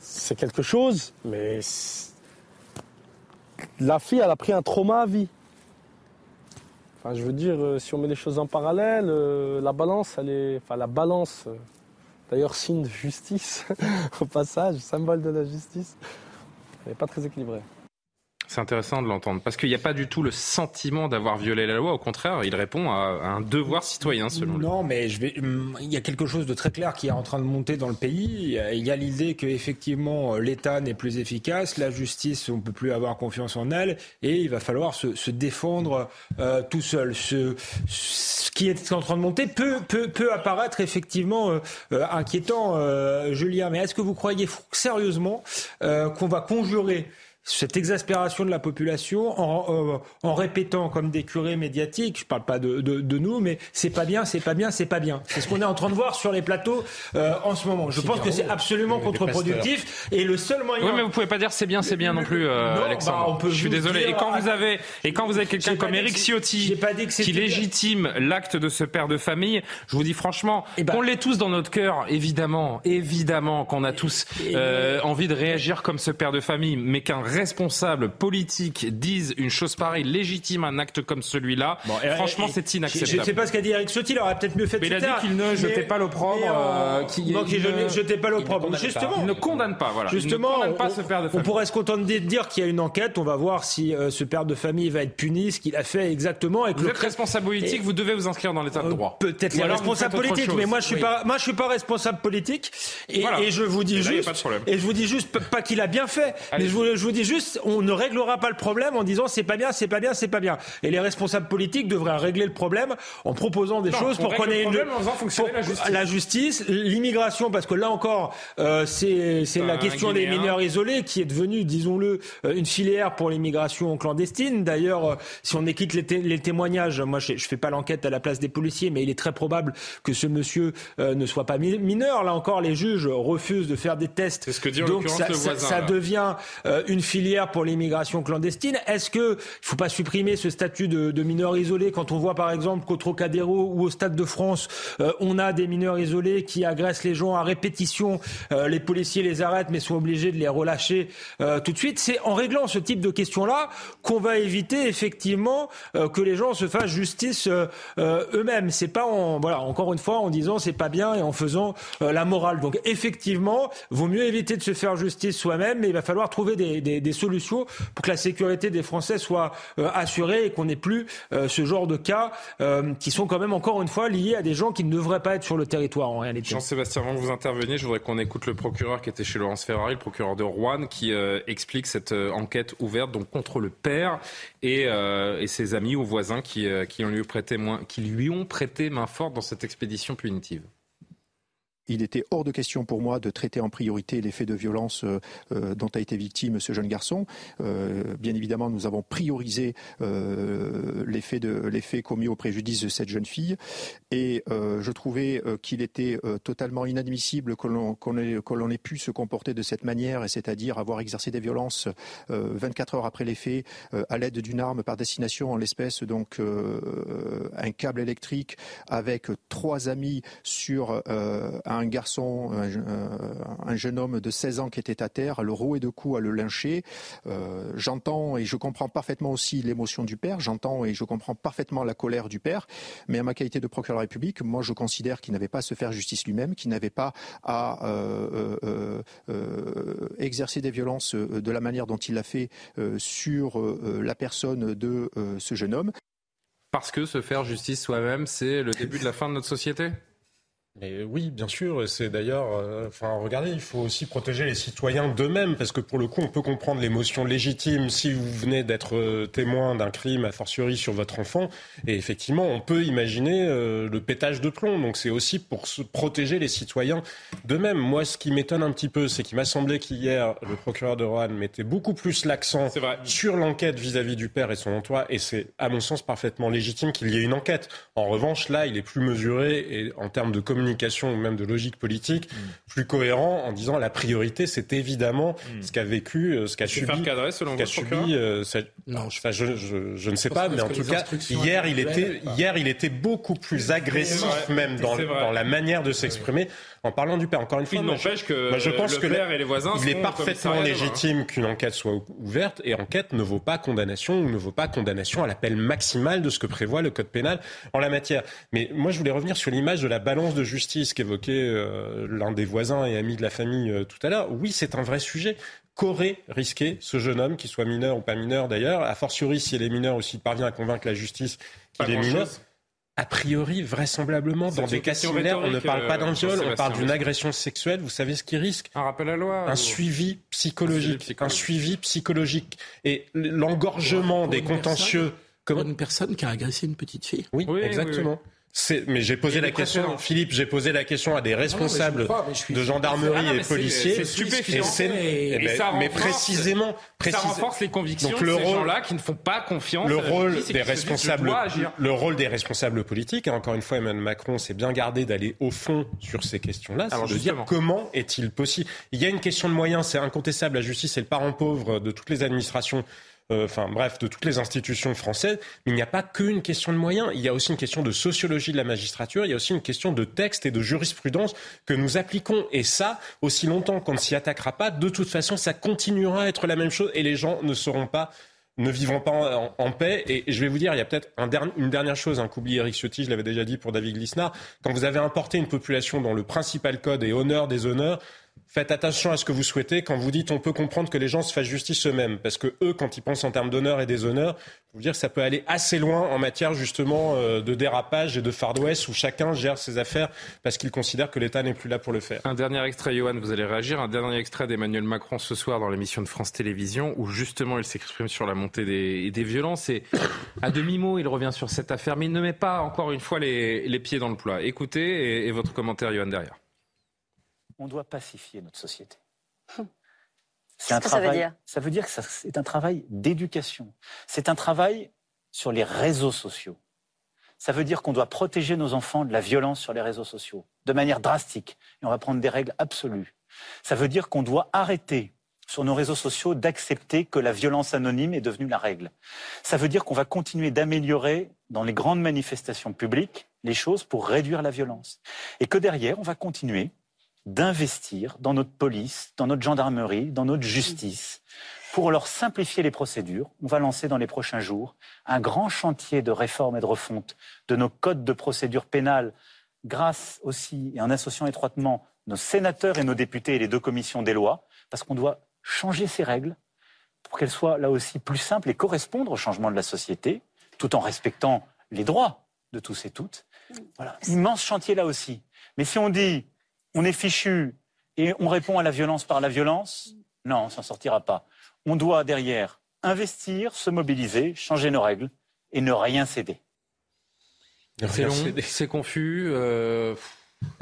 c'est quelque chose, mais la fille, elle a pris un trauma à vie. Enfin, je veux dire, euh, si on met les choses en parallèle, euh, la balance, elle est, enfin, la balance, euh, D'ailleurs, signe de justice, [LAUGHS] au passage, symbole de la justice. Elle n'est pas très équilibrée. C'est intéressant de l'entendre parce qu'il n'y a pas du tout le sentiment d'avoir violé la loi. Au contraire, il répond à, un devoir citoyen selon lui. Non, mais hum, il y a quelque chose de très clair qui est en train de monter dans le pays. Il y a l'idée que effectivement l'État n'est plus efficace, la justice, on peut plus avoir confiance en elle, et il va falloir se, défendre euh, tout seul. Ce, qui est en train de monter peut, apparaître effectivement euh, euh, inquiétant, Julien. Mais est-ce que vous croyez sérieusement qu'on va conjurer cette exaspération de la population en, euh, en, répétant comme des curés médiatiques, je parle pas de, de, de nous, mais c'est pas bien, c'est pas bien, c'est pas bien. C'est ce qu'on est en train de voir sur les plateaux euh, en ce moment. Je pense que c'est absolument contre-productif et le seul moyen. Oui, mais vous pouvez pas dire c'est bien, c'est bien non plus, euh, Alexandre. Bah, je suis désolé. et quand vous avez et quand vous avez quelqu'un comme Éric Ciotti qui légitime l'acte de ce père de famille, je vous dis franchement, ben, qu'on l'ait tous dans notre cœur, évidemment, évidemment qu'on a tous euh, envie de réagir comme ce père de famille, mais qu'un responsables politiques disent une chose pareille, légitime un acte comme celui-là, franchement, c'est inacceptable. Je ne sais pas ce qu'a dit Eric Ciotti, il aurait peut-être mieux fait de Mais il a dit qu'il ne jetait pas l'opprobre. Euh, qu'il ne jetait pas l'opprobre. Justement, il ne condamne pas. Voilà. Justement, on, pas ce père de famille. on pourrait se contenter de dire qu'il y a une enquête. On va voir si euh, ce père de famille va être puni, ce qu'il a fait exactement. Vous êtes responsable politique, vous devez vous inscrire dans l'état de euh, droit. Peut-être les responsables politiques, mais moi je suis pas, moi je suis pas responsable politique. Et, je vous dis juste, et je vous dis juste pas qu'il a bien fait, mais je vous dis juste, on ne réglera pas le problème en disant c'est pas bien, c'est pas bien, c'est pas bien. Et les responsables politiques devraient régler le problème en proposant des choses pour qu'on ait une la justice, l'immigration, parce que là encore, euh, c'est la question des mineurs isolés qui est devenue, disons-le, euh, une filière pour l'immigration clandestine. D'ailleurs, euh, si on équipe les, témoignages, moi je, je fais pas l'enquête à la place des policiers, mais il est très probable que ce monsieur ne soit pas mineur. Là encore, les juges refusent de faire des tests. Ce que dit Donc ça, ça, devient une filière pour l'immigration clandestine. Est-ce que il faut pas supprimer ce statut de, mineur isolé quand on voit par exemple qu'au Trocadéro ou au Stade de France, euh, on a des mineurs isolés qui agressent les gens à répétition, euh, les policiers les arrêtent mais sont obligés de les relâcher euh, tout de suite. C'est en réglant ce type de questions-là qu'on va éviter effectivement que les gens se fassent justice eux-mêmes. C'est pas en voilà encore une fois en disant c'est pas bien et en faisant la morale. Donc effectivement, vaut mieux éviter de se faire justice soi-même, mais il va falloir trouver des, des solutions pour que la sécurité des Français soit euh, assurée et qu'on n'ait plus euh, ce genre de cas euh, qui sont quand même encore une fois liés à des gens qui ne devraient pas être sur le territoire en réalité. Jean-Sébastien, avant que vous interveniez, je voudrais qu'on écoute le procureur qui était chez Laurence Ferrari, le procureur de Rouen, qui explique cette enquête ouverte donc contre le père et, ses amis ou voisins qui, qui, qui lui ont prêté main forte dans cette expédition punitive il était hors de question pour moi de traiter en priorité les faits de violence euh, euh, dont a été victime ce jeune garçon. Euh, bien évidemment, nous avons priorisé les faits, de, commis au préjudice de cette jeune fille et je trouvais qu'il était totalement inadmissible que l'on, qu'on ait, pu se comporter de cette manière, c'est-à-dire avoir exercé des violences 24 heures après les faits à l'aide d'une arme par destination, en l'espèce donc un câble électrique avec trois amis sur un un garçon, un, jeune homme de 16 ans qui était à terre, à le rouer de coups, à le lyncher. Euh, j'entends et je comprends parfaitement aussi l'émotion du père, j'entends et je comprends parfaitement la colère du père, mais à ma qualité de procureur de la République, moi je considère qu'il n'avait pas à se faire justice lui-même, qu'il n'avait pas à euh, euh, exercer des violences de la manière dont il l'a fait sur la personne de ce jeune homme. Parce que se faire justice soi-même, c'est le début de la fin de notre société? Mais oui, bien sûr. C'est d'ailleurs, euh, enfin, regardez, il faut aussi protéger les citoyens d'eux-mêmes, parce que pour le coup, on peut comprendre l'émotion légitime si vous venez d'être euh, témoin d'un crime, a fortiori sur votre enfant. Et effectivement, on peut imaginer euh, le pétage de plomb. Donc, c'est aussi pour se protéger les citoyens d'eux-mêmes. Moi, ce qui m'étonne un petit peu, c'est qu'il m'a semblé qu'hier, le procureur de Roanne mettait beaucoup plus l'accent sur l'enquête vis-à-vis du père et son entourage. Et c'est, à mon sens, parfaitement légitime qu'il y ait une enquête. En revanche, là, il est plus mesuré et en termes de communication communication ou même de logique politique mm. plus cohérent en disant la priorité, c'est évidemment mm. ce qu'a vécu, euh, ce qu'a subi, selon qu subi. Euh, non, enfin, je, je, je, ne sais pas, mais en tout cas, hier il était, hier il était beaucoup plus agressif même dans, dans la manière de s'exprimer En parlant du père, encore une fois, il n'empêche que je pense le que père et les voisins il est parfaitement légitime qu'une enquête soit ouverte et enquête ne vaut pas condamnation ou ne vaut pas condamnation à l'appel maximal de ce que prévoit le code pénal en la matière. Mais moi, je voulais revenir sur l'image de la balance de justice qu'évoquait euh, l'un des voisins et amis de la famille euh, tout à l'heure. Oui, c'est un vrai sujet qu'aurait risqué ce jeune homme, qu'il soit mineur ou pas mineur d'ailleurs, a fortiori si elle est mineure aussi parvient à convaincre la justice qu'il est mineur. A priori, vraisemblablement, dans des cas similaires, on ne parle pas d'un euh, viol, on parle d'une agression sexuelle. Vous savez ce qui risque? Un rappel à loi. Un suivi psychologique. Un suivi psychologique. Et l'engorgement des contentieux. Comme une personne qui a agressé une petite fille. Oui, exactement mais j'ai posé la question, Philippe, j'ai posé la question à des responsables de gendarmerie et policiers. C'est stupéfiant. Et, ben, ça mais précisément, ça renforce les convictions Donc, de ces gens-là qui ne font pas confiance. Le rôle des responsables, le rôle des responsables politiques. Hein, encore une fois, Emmanuel Macron s'est bien gardé d'aller au fond sur ces questions-là, c'est de dire comment est-il possible? Il y a une question de moyens, c'est incontestable. La justice est le parent pauvre de toutes les administrations enfin bref, de toutes les institutions françaises. Mais il n'y a pas qu'une question de moyens, il y a aussi une question de sociologie de la magistrature, il y a aussi une question de texte et de jurisprudence que nous appliquons. Et ça, aussi longtemps qu'on ne s'y attaquera pas, de toute façon, ça continuera à être la même chose et les gens ne pas ne vivront pas en, paix. Et, je vais vous dire, il y a peut-être un une dernière chose hein, qu'oublie Eric Ciotti, je l'avais déjà dit pour David Glissnard. Quand vous avez importé une population dont le principal code est honneur des honneurs, faites attention à ce que vous souhaitez quand vous dites on peut comprendre que les gens se fassent justice eux-mêmes. Parce que eux, quand ils pensent en termes d'honneur et déshonneur, vous dire que ça peut aller assez loin en matière justement euh, de dérapage et de Far West où chacun gère ses affaires parce qu'il considère que l'État n'est plus là pour le faire. Un dernier extrait, Johan, vous allez réagir. Un dernier extrait d'Emmanuel Macron ce soir dans l'émission de France Télévisions où justement il s'exprime sur la montée des, violences et à demi-mot il revient sur cette affaire mais il ne met pas encore une fois les, les pieds dans le plat. Écoutez et, et votre commentaire, Johan, derrière on doit pacifier notre société. Hum. C'est que ça veut dire? Ça veut dire que c'est un travail d'éducation. C'est un travail sur les réseaux sociaux. Ça veut dire qu'on doit protéger nos enfants de la violence sur les réseaux sociaux, de manière drastique. Et on va prendre des règles absolues. Ça veut dire qu'on doit arrêter sur nos réseaux sociaux d'accepter que la violence anonyme est devenue la règle. Ça veut dire qu'on va continuer d'améliorer dans les grandes manifestations publiques les choses pour réduire la violence. Et que derrière, on va continuer d'investir dans notre police, dans notre gendarmerie, dans notre justice, pour leur simplifier les procédures. On va lancer dans les prochains jours un grand chantier de réforme et de refonte de nos codes de procédure pénale, grâce aussi et en associant étroitement nos sénateurs et nos députés et les deux commissions des lois, parce qu'on doit changer ces règles pour qu'elles soient là aussi plus simples et correspondre au changement de la société, tout en respectant les droits de tous et toutes. Voilà, immense chantier là aussi. Mais si on dit on est fichu et on répond à la violence par la violence, non, on s'en sortira pas. On doit derrière investir, se mobiliser, changer nos règles et ne rien céder. C'est long, c'est confus. Euh,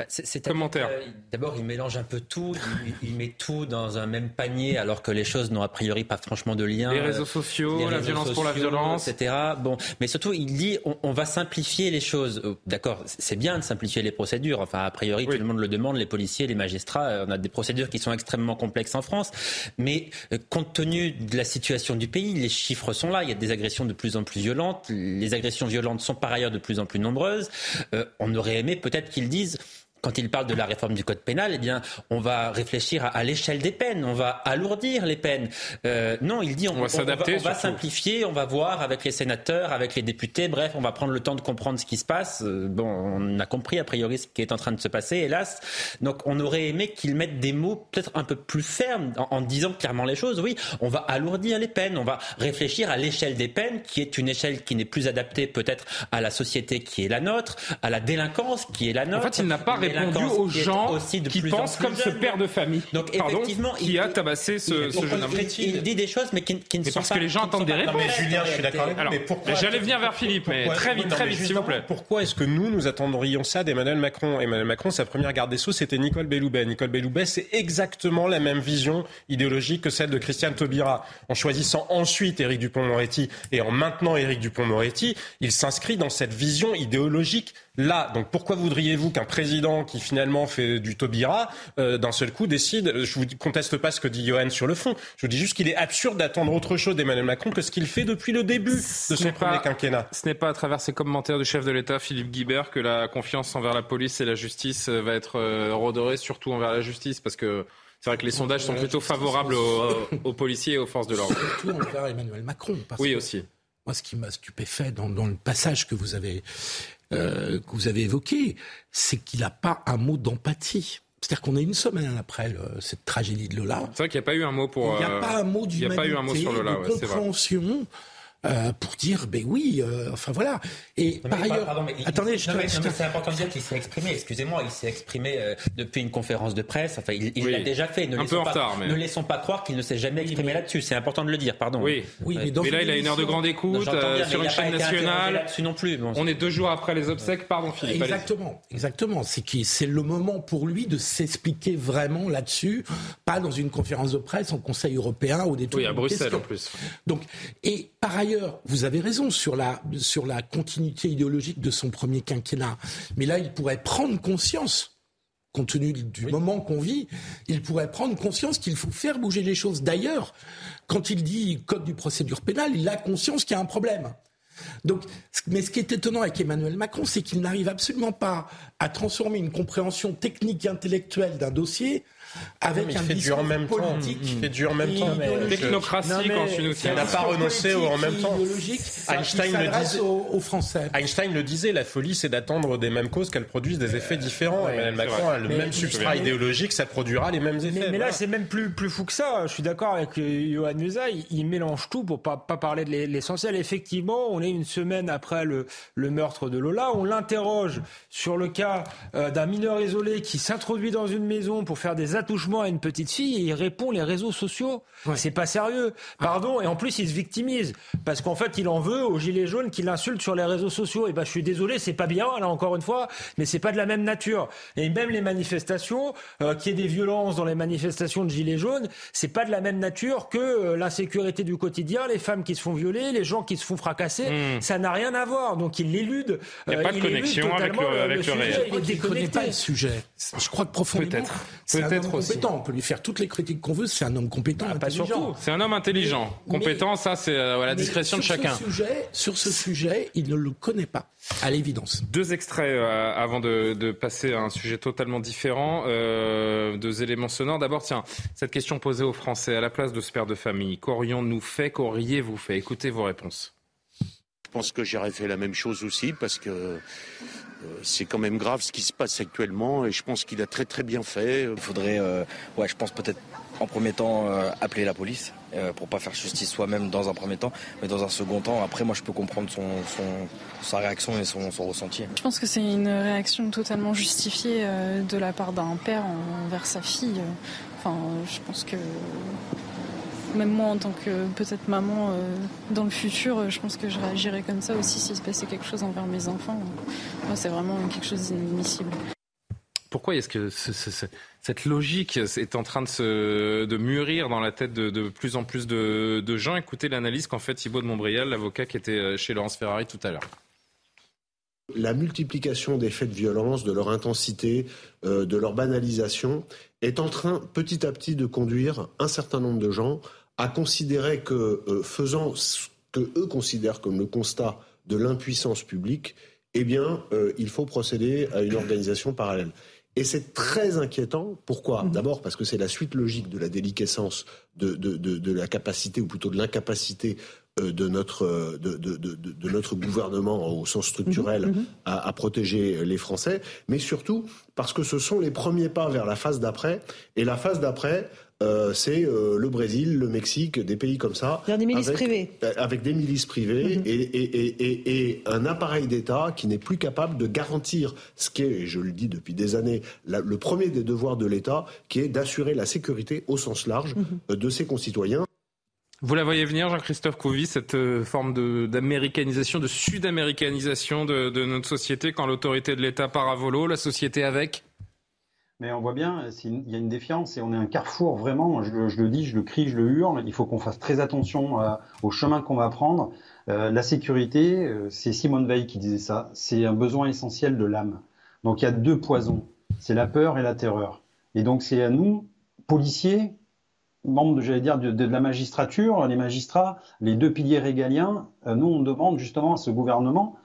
c'est Commentaire. D'abord, il mélange un peu tout, il, met tout dans un même panier alors que les choses n'ont a priori pas franchement de lien. Les réseaux sociaux, la violence pour la violence, etc. Bon, mais surtout, il dit on, va simplifier les choses. Euh, d'accord, c'est bien de simplifier les procédures. Enfin, a priori, tout le monde le demande, les policiers, les magistrats. Euh, on a des procédures qui sont extrêmement complexes en France, mais euh, compte tenu de la situation du pays, les chiffres sont là. Il y a des agressions de plus en plus violentes. Les agressions violentes sont par ailleurs de plus en plus nombreuses. on aurait aimé peut-être qu'ils disent quand il parle de la réforme du code pénal, eh bien, on va réfléchir à, l'échelle des peines, on va alourdir les peines. Euh, non, il dit on, va s'adapter, on, va, simplifier, on va voir avec les sénateurs, avec les députés, bref, on va prendre le temps de comprendre ce qui se passe. Euh, bon, on a compris a priori ce qui est en train de se passer, hélas. Donc, on aurait aimé qu'il mette des mots peut-être un peu plus fermes en, disant clairement les choses. Oui, on va alourdir les peines, on va réfléchir à l'échelle des peines, qui est une échelle qui n'est plus adaptée peut-être à la société qui est la nôtre, à la délinquance qui est la nôtre. En fait, il n'a pas répondu aux gens aussi qui pensent comme ce père de famille. Donc effectivement, qui a tabassé ce, jeune homme. Il dit des choses, mais qui, qui ne sont parce que les gens attendent des réponses. mais Julien, je suis d'accord avec mais pourquoi J'allais venir vers Philippe, mais très vite, très vite, s'il vous plaît. Pourquoi est-ce que nous, nous attendrions ça d'Emmanuel Macron? Emmanuel Macron, sa première garde des Sceaux, c'était Nicole Belloubet. Nicole Belloubet, c'est exactement la même vision idéologique que celle de Christiane Taubira. En choisissant ensuite Éric Dupont-Moretti et en maintenant Éric Dupont-Moretti, il s'inscrit dans cette vision idéologique Là, donc pourquoi voudriez-vous qu'un président qui finalement fait du Taubira, euh, d'un seul coup, décide Je vous conteste pas ce que dit Johan sur le fond. Je vous dis juste qu'il est absurde d'attendre autre chose d'Emmanuel Macron que ce qu'il fait depuis le début de son premier quinquennat. Ce n'est pas à travers ses commentaires du chef de l'État, Philippe Guibert, que la confiance envers la police et la justice euh, va être euh, redorée, surtout envers la justice, parce que c'est vrai que les sondages sont plutôt favorables aux, policiers et aux forces de l'ordre. Surtout envers Emmanuel Macron. oui, aussi. Moi, ce qui m'a stupéfait dans, dans, le passage que vous avez euh, que vous avez évoqué, c'est qu'il n'a pas un mot d'empathie. C'est-à-dire qu'on est une semaine après cette tragédie de Lola. C'est vrai qu'il n'y a pas eu un mot pour. Il n'y a pas un mot d'humanité, Il n'y a pas eu un mot sur Lola, de compréhension. Euh, pour dire, ben oui, euh, enfin voilà. Et par ailleurs, attendez, je, c'est important de dire qu'il s'est exprimé. Excusez-moi, il s'est exprimé euh, depuis une conférence de presse. Enfin, il l'a déjà fait. Ne un peu en pas, retard, mais... ne laissons pas croire qu'il ne s'est jamais exprimé là-dessus. C'est important de le dire. Pardon. Oui, oui, mais, mais là, il a une heure de grande écoute sur une chaîne nationale. Non plus. On est deux jours après les obsèques. Pardon, Philippe. Exactement, exactement. C'est c'est le moment pour lui de s'expliquer vraiment là-dessus, pas dans une conférence de presse en Conseil européen ou des trucs. Oui, à Bruxelles en plus. Donc, et par ailleurs, vous avez raison sur la, sur la continuité idéologique de son premier quinquennat. Mais là, il pourrait prendre conscience compte tenu du moment qu'on vit, il pourrait prendre conscience qu'il faut faire bouger les choses. D'ailleurs, quand il dit code du procédure pénale, il a conscience qu'il y a un problème. Donc, mais ce qui est étonnant avec Emmanuel Macron, c'est qu'il n'arrive absolument pas à transformer une compréhension technique et intellectuelle d'un dossier avec un fait discours en même politique. Temps. Il fait du en même temps. Tu nous Il n'a pas renoncé au en même temps. Einstein le disait. Aux, Français. Einstein le disait, la folie, c'est d'attendre des mêmes causes qu'elles produisent des effets différents. Emmanuel Macron a le même substrat idéologique, ça produira les mêmes effets. Mais, là, c'est même plus, plus fou que ça. Je suis d'accord avec euh, Johan Musa, il, mélange tout pour pas, pas parler de l'essentiel. Effectivement, on est une semaine après le, le meurtre de Lola. On l'interroge sur le cas euh, d'un mineur isolé qui s'introduit dans une maison pour faire des attouchement à une petite fille et il répond les réseaux sociaux. C'est pas sérieux. Pardon. Et en plus, il se victimise parce qu'en fait, il en veut aux gilets jaunes qui l'insultent sur les réseaux sociaux. Et ben, je suis désolé, c'est pas bien, là encore une fois, mais c'est pas de la même nature. Et même les manifestations, euh, qu'il y ait des violences dans les manifestations de gilets jaunes, c'est pas de la même nature que euh, l'insécurité du quotidien, les femmes qui se font violer, les gens qui se font fracasser. Hmm. Ça n'a rien à voir. Donc il l'élude. Il n'y a pas de connexion avec le, avec le, réel. Il ne connaît pas le sujet. Je crois que profondément, peut-être, peut-être compétent. On peut lui faire toutes les critiques qu'on veut. C'est un homme compétent, ah, intelligent. C'est un homme intelligent, compétent. ça, c'est à euh, la discrétion de chacun. sujet, sur ce sujet, il ne le connaît pas, à l'évidence. Deux extraits euh, avant de, passer à un sujet totalement différent. Euh, deux éléments sonores. D'abord, tiens, cette question posée aux Français à la place de ce père de famille. Qu'aurions-nous fait Qu'auriez-vous fait? Écoutez vos réponses. Je pense que j'aurais fait la même chose aussi parce que euh, c'est quand même grave ce qui se passe actuellement et je pense qu'il a très très bien fait. Il faudrait, euh, ouais, je pense peut-être en premier temps euh, appeler la police pour pas faire justice soi-même dans un premier temps, mais dans un second temps, après moi je peux comprendre son, sa réaction et son, son, ressenti. Je pense que c'est une réaction totalement justifiée de la part d'un père envers sa fille. Enfin, je pense que même moi en tant que peut-être maman euh, dans le futur, euh, je pense que je réagirais comme ça aussi s'il se passait quelque chose envers mes enfants. Moi, c'est vraiment quelque chose d'inadmissible. Pourquoi est-ce que cette logique est en train de, se, de mûrir dans la tête de, plus en plus de, gens? Écoutez l'analyse qu'en fait Thibault de Montbrial, l'avocat qui était euh, chez Laurence Ferrari tout à l'heure. La multiplication des faits de violence, de leur intensité, de leur banalisation, est en train petit à petit de conduire un certain nombre de gens à considérer que, euh, faisant ce que eux considèrent comme le constat de l'impuissance publique, eh bien, euh, il faut procéder à une organisation parallèle. Et c'est très inquiétant. Pourquoi? Mhm. D'abord parce que c'est la suite logique de la déliquescence de, de, de, de la capacité, ou plutôt de l'incapacité euh, de notre, de, de, notre gouvernement au sens structurel mhm. à, à, protéger les Français, mais surtout parce que ce sont les premiers pas vers la phase d'après. Et la phase d'après, euh, c'est euh, le Brésil, le Mexique, des pays comme ça. des milices avec, privées. Euh, avec des milices privées mhm. et, un appareil d'État qui n'est plus capable de garantir ce qui est, et je le dis depuis des années, le premier des devoirs de l'État, qui est d'assurer la sécurité au sens large mhm. de ses concitoyens. Vous la voyez venir, Jean-Christophe Couvi, cette forme d'américanisation, de, sud-américanisation de, de, notre société quand l'autorité de l'État part à volo, la société avec? Mais on voit bien, il y a une défiance et on est un carrefour vraiment. Je, le dis, je le crie, je le hurle. Il faut qu'on fasse très attention euh, au chemin qu'on va prendre. la sécurité, c'est Simone Veil qui disait ça, c'est un besoin essentiel de l'âme. Donc il y a deux poisons, c'est la peur et la terreur. Et donc c'est à nous, policiers, membres, j'allais dire, de, la magistrature, les magistrats, les deux piliers régaliens, euh, nous on demande justement à ce gouvernement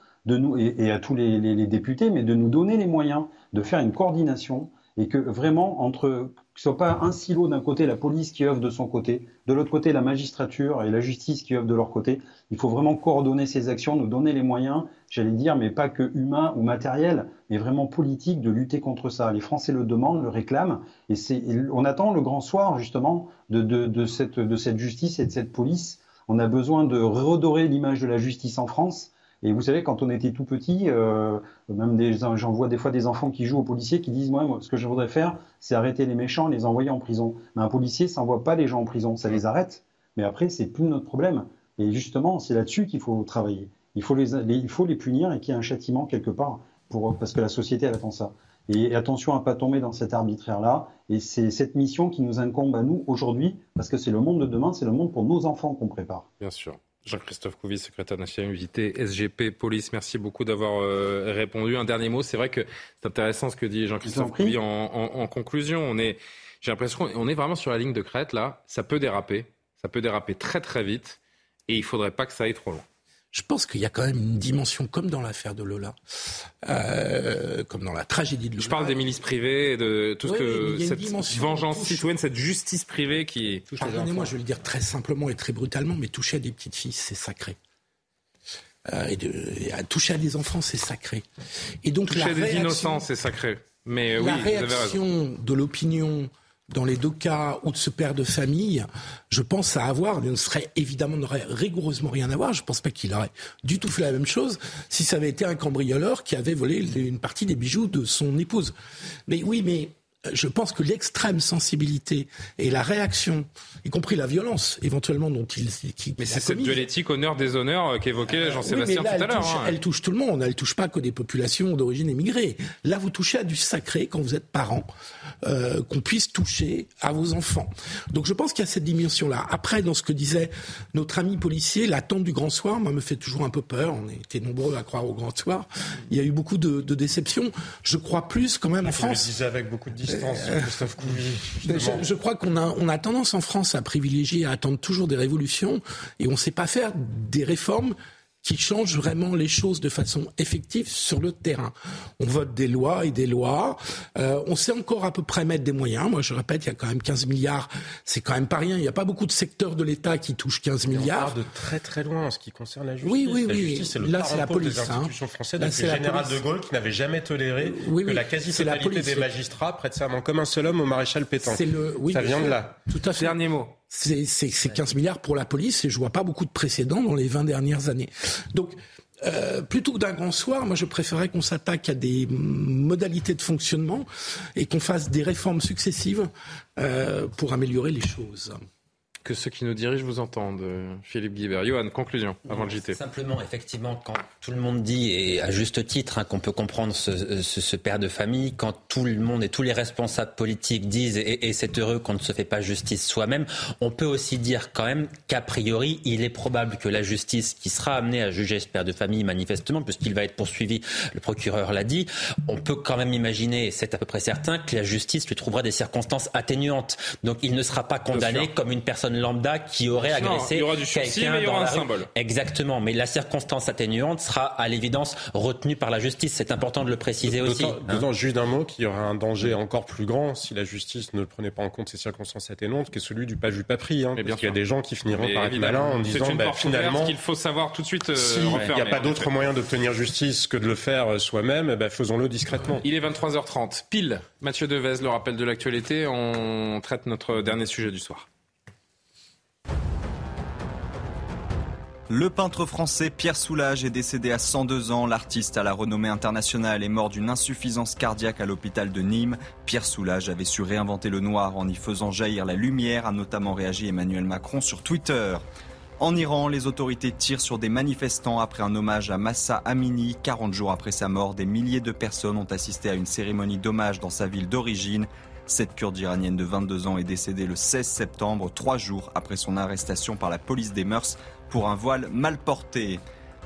et, à tous les, les, députés, mais de nous donner les moyens de faire une coordination et que vraiment entre que ce soit pas un silo d'un côté la police qui œuvre de son côté, de l'autre côté la magistrature et la justice qui œuvrent de leur côté. Il faut vraiment coordonner ces actions, nous donner les moyens, j'allais dire, mais pas que humains ou matériels, mais vraiment politiques de lutter contre ça. Les Français le demandent, le réclament, et c'est, on attend le grand soir justement de, de, cette, de cette justice et de cette police. On a besoin de redorer l'image de la justice en France et vous savez, quand on était tout petit, euh, même des, j'en vois des fois des enfants qui jouent aux policiers qui disent moi, ce que je voudrais faire, c'est arrêter les méchants, les envoyer en prison. Mais un policier, ça n'envoie pas les gens en prison, ça les arrête. Mais après, c'est plus notre problème. Et justement, c'est là-dessus qu'il faut travailler. Il faut les, il faut les punir et qu'il y ait un châtiment quelque part, pour, parce que la société elle attend ça. Et attention à pas tomber dans cet arbitraire-là. Et c'est cette mission qui nous incombe à nous aujourd'hui, parce que c'est le monde de demain, c'est le monde pour nos enfants qu'on prépare. Bien sûr. Jean-Christophe Couvi, secrétaire national invité SGP Police, merci beaucoup d'avoir euh, répondu. Un dernier mot, c'est vrai que c'est intéressant ce que dit Jean-Christophe Couvi en, conclusion. On est, j'ai l'impression qu'on est vraiment sur la ligne de crête là. Ça peut déraper, ça peut déraper très très vite, et il faudrait pas que ça aille trop loin je pense qu'il y a quand même une dimension, comme dans l'affaire de Lola, euh, comme dans la tragédie de Lola. Je parle des milices privées, de tout ce que cette vengeance citoyenne, cette justice privée qui touche les enfants. moi je vais le dire très simplement et très brutalement, mais toucher à des petites filles, c'est sacré. Euh, et, de, à toucher à des enfants, c'est sacré. Et donc toucher à des innocents, c'est sacré. Mais la oui, réaction de l'opinion dans les deux cas ou de ce père de famille, je pense à avoir, ne serait évidemment n'aurait rigoureusement rien à voir. Je pense pas qu'il aurait du tout fait la même chose si ça avait été un cambrioleur qui avait volé une partie des bijoux de son épouse. Mais oui, mais je pense que l'extrême sensibilité et la réaction, y compris la violence éventuellement dont il. Qui, Mais c'est cette dualité honneur-déshonneur euh, qu'évoquait euh, Jean-Sébastien tout à l'heure. Hein. Elle touche tout le monde, elle touche pas que des populations d'origine émigrée. Là, vous touchez à du sacré quand vous êtes parent, euh, qu'on puisse toucher à vos enfants. Donc je pense qu'il y a cette dimension-là. Après, dans ce que disait notre ami policier, l'attente du grand soir, moi, me fait toujours un peu peur. On était nombreux à croire au grand soir. Il y a eu beaucoup de, de déceptions. Je crois plus quand même en France. Je le disais avec beaucoup de euh, je, crois qu'on a, on a tendance en France à privilégier, à attendre toujours des révolutions, et on ne sait pas faire des réformes qui change vraiment les choses de façon effective sur le terrain. On vote des lois et des lois. Euh, on sait encore à peu près mettre des moyens. Moi, je répète, il y a quand même 15 milliards. C'est quand même pas rien. Il n'y a pas beaucoup de secteurs de l'État qui touchent 15 milliards. On part de très très loin en ce qui concerne la justice. Oui, oui, la oui. c'est le Là, c'est la police. Des hein. françaises depuis le général de Gaulle qui n'avait jamais toléré que la quasi-totalité des magistrats prêtent serment comme un seul homme au maréchal Pétain. Le... Oui, Ça vient de là. Tout à fait. Dernier mot c'est 15 milliards pour la police et je vois pas beaucoup de précédents dans les 20 dernières années. Donc, euh, plutôt que d'un grand soir, moi je préférerais qu'on s'attaque à des modalités de fonctionnement et qu'on fasse des réformes successives euh, pour améliorer les choses que ceux qui nous dirigent vous entendent, Philippe Guibert. Johan, conclusion avant le JT. Simplement, effectivement, quand tout le monde dit, et à juste titre, hein, qu'on peut comprendre ce, ce, ce, père de famille, quand tout le monde et tous les responsables politiques disent, et, et c'est heureux qu'on ne se fait pas justice soi-même, on peut aussi dire quand même qu'a priori, il est probable que la justice qui sera amenée à juger ce père de famille, manifestement, puisqu'il va être poursuivi, le procureur l'a dit, on peut quand même imaginer, et c'est à peu près certain, que la justice lui trouvera des circonstances atténuantes. Donc il ne sera pas condamné comme une personne lambda qui aurait agressé quelqu'un dans un symbole. Exactement, mais la circonstance atténuante sera à l'évidence retenue par la justice. C'est important de le préciser aussi. D'autant, hein. juste d'un mot, qu'il y aurait un danger encore plus grand si la justice ne prenait pas en compte ces circonstances atténuantes, que celui du pas vu pas pris. Hein, parce qu'il y a des gens qui finiront par être malins en disant bah, finalement qu'il faut savoir tout de suite. Euh, il n'y a pas d'autre moyen d'obtenir justice que de le faire euh, soi-même, bah, faisons-le discrètement. Il est 23h30, pile. Mathieu Devez, le rappel de l'actualité. On traite notre dernier sujet du soir. Le peintre français Pierre Soulages est décédé à 102 ans. L'artiste à la renommée internationale est mort d'une insuffisance cardiaque à l'hôpital de Nîmes. Pierre Soulages avait su réinventer le noir en y faisant jaillir la lumière, a notamment réagi Emmanuel Macron sur Twitter. En Iran, les autorités tirent sur des manifestants après un hommage à Massa Amini. 40 jours après sa mort, des milliers de personnes ont assisté à une cérémonie d'hommage dans sa ville d'origine. Cette kurde iranienne de 22 ans est décédée le 16 septembre, trois jours après son arrestation par la police des mœurs pour un voile mal porté.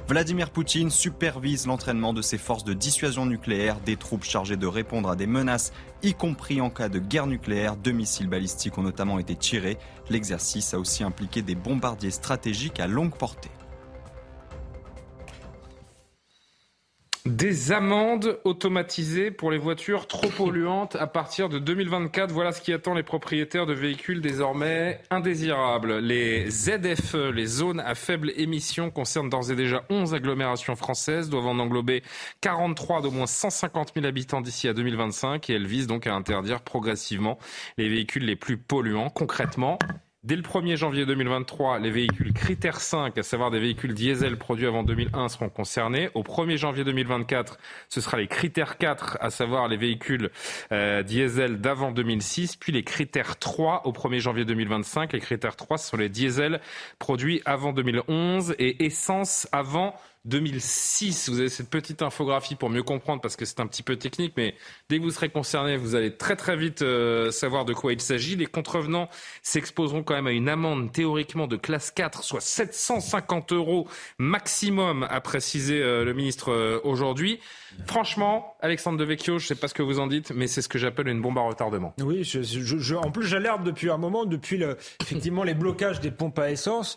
Vladimir Poutine supervise l'entraînement de ses forces de dissuasion nucléaire, des troupes chargées de répondre à des menaces, y compris en cas de guerre nucléaire. Deux missiles balistiques ont notamment été tirés. L'exercice a aussi impliqué des bombardiers stratégiques à longue portée. Des amendes automatisées pour les voitures trop [LAUGHS] polluantes à partir de 2024. Voilà ce qui attend les propriétaires de véhicules désormais indésirables. Les ZFE, les zones à faible émission, concernent d'ores et déjà 11 agglomérations françaises, doivent en englober 43 d'au moins 150 000 habitants d'ici à 2025 et elles visent donc à interdire progressivement les véhicules les plus polluants. Concrètement, Dès le 1er janvier 2023, les véhicules critères 5, à savoir des véhicules diesel produits avant 2001, seront concernés. Au 1er janvier 2024, ce sera les critères 4, à savoir les véhicules euh, diesel d'avant 2006, puis les critères 3 au 1er janvier 2025. Les critères 3 ce sont les diesels produits avant 2011 et essence avant 2006. Vous avez cette petite infographie pour mieux comprendre parce que c'est un petit peu technique, mais dès que vous serez concerné, vous allez très très vite euh, savoir de quoi il s'agit. Les contrevenants s'exposeront quand même à une amende théoriquement de classe 4, soit 750 euros maximum, a précisé euh, le ministre euh, aujourd'hui. Franchement, Alexandre Devecchio, je ne sais pas ce que vous en dites, mais c'est ce que j'appelle une bombe à retardement. Oui, je, en plus j'alerte depuis un moment, depuis effectivement les blocages des pompes à essence,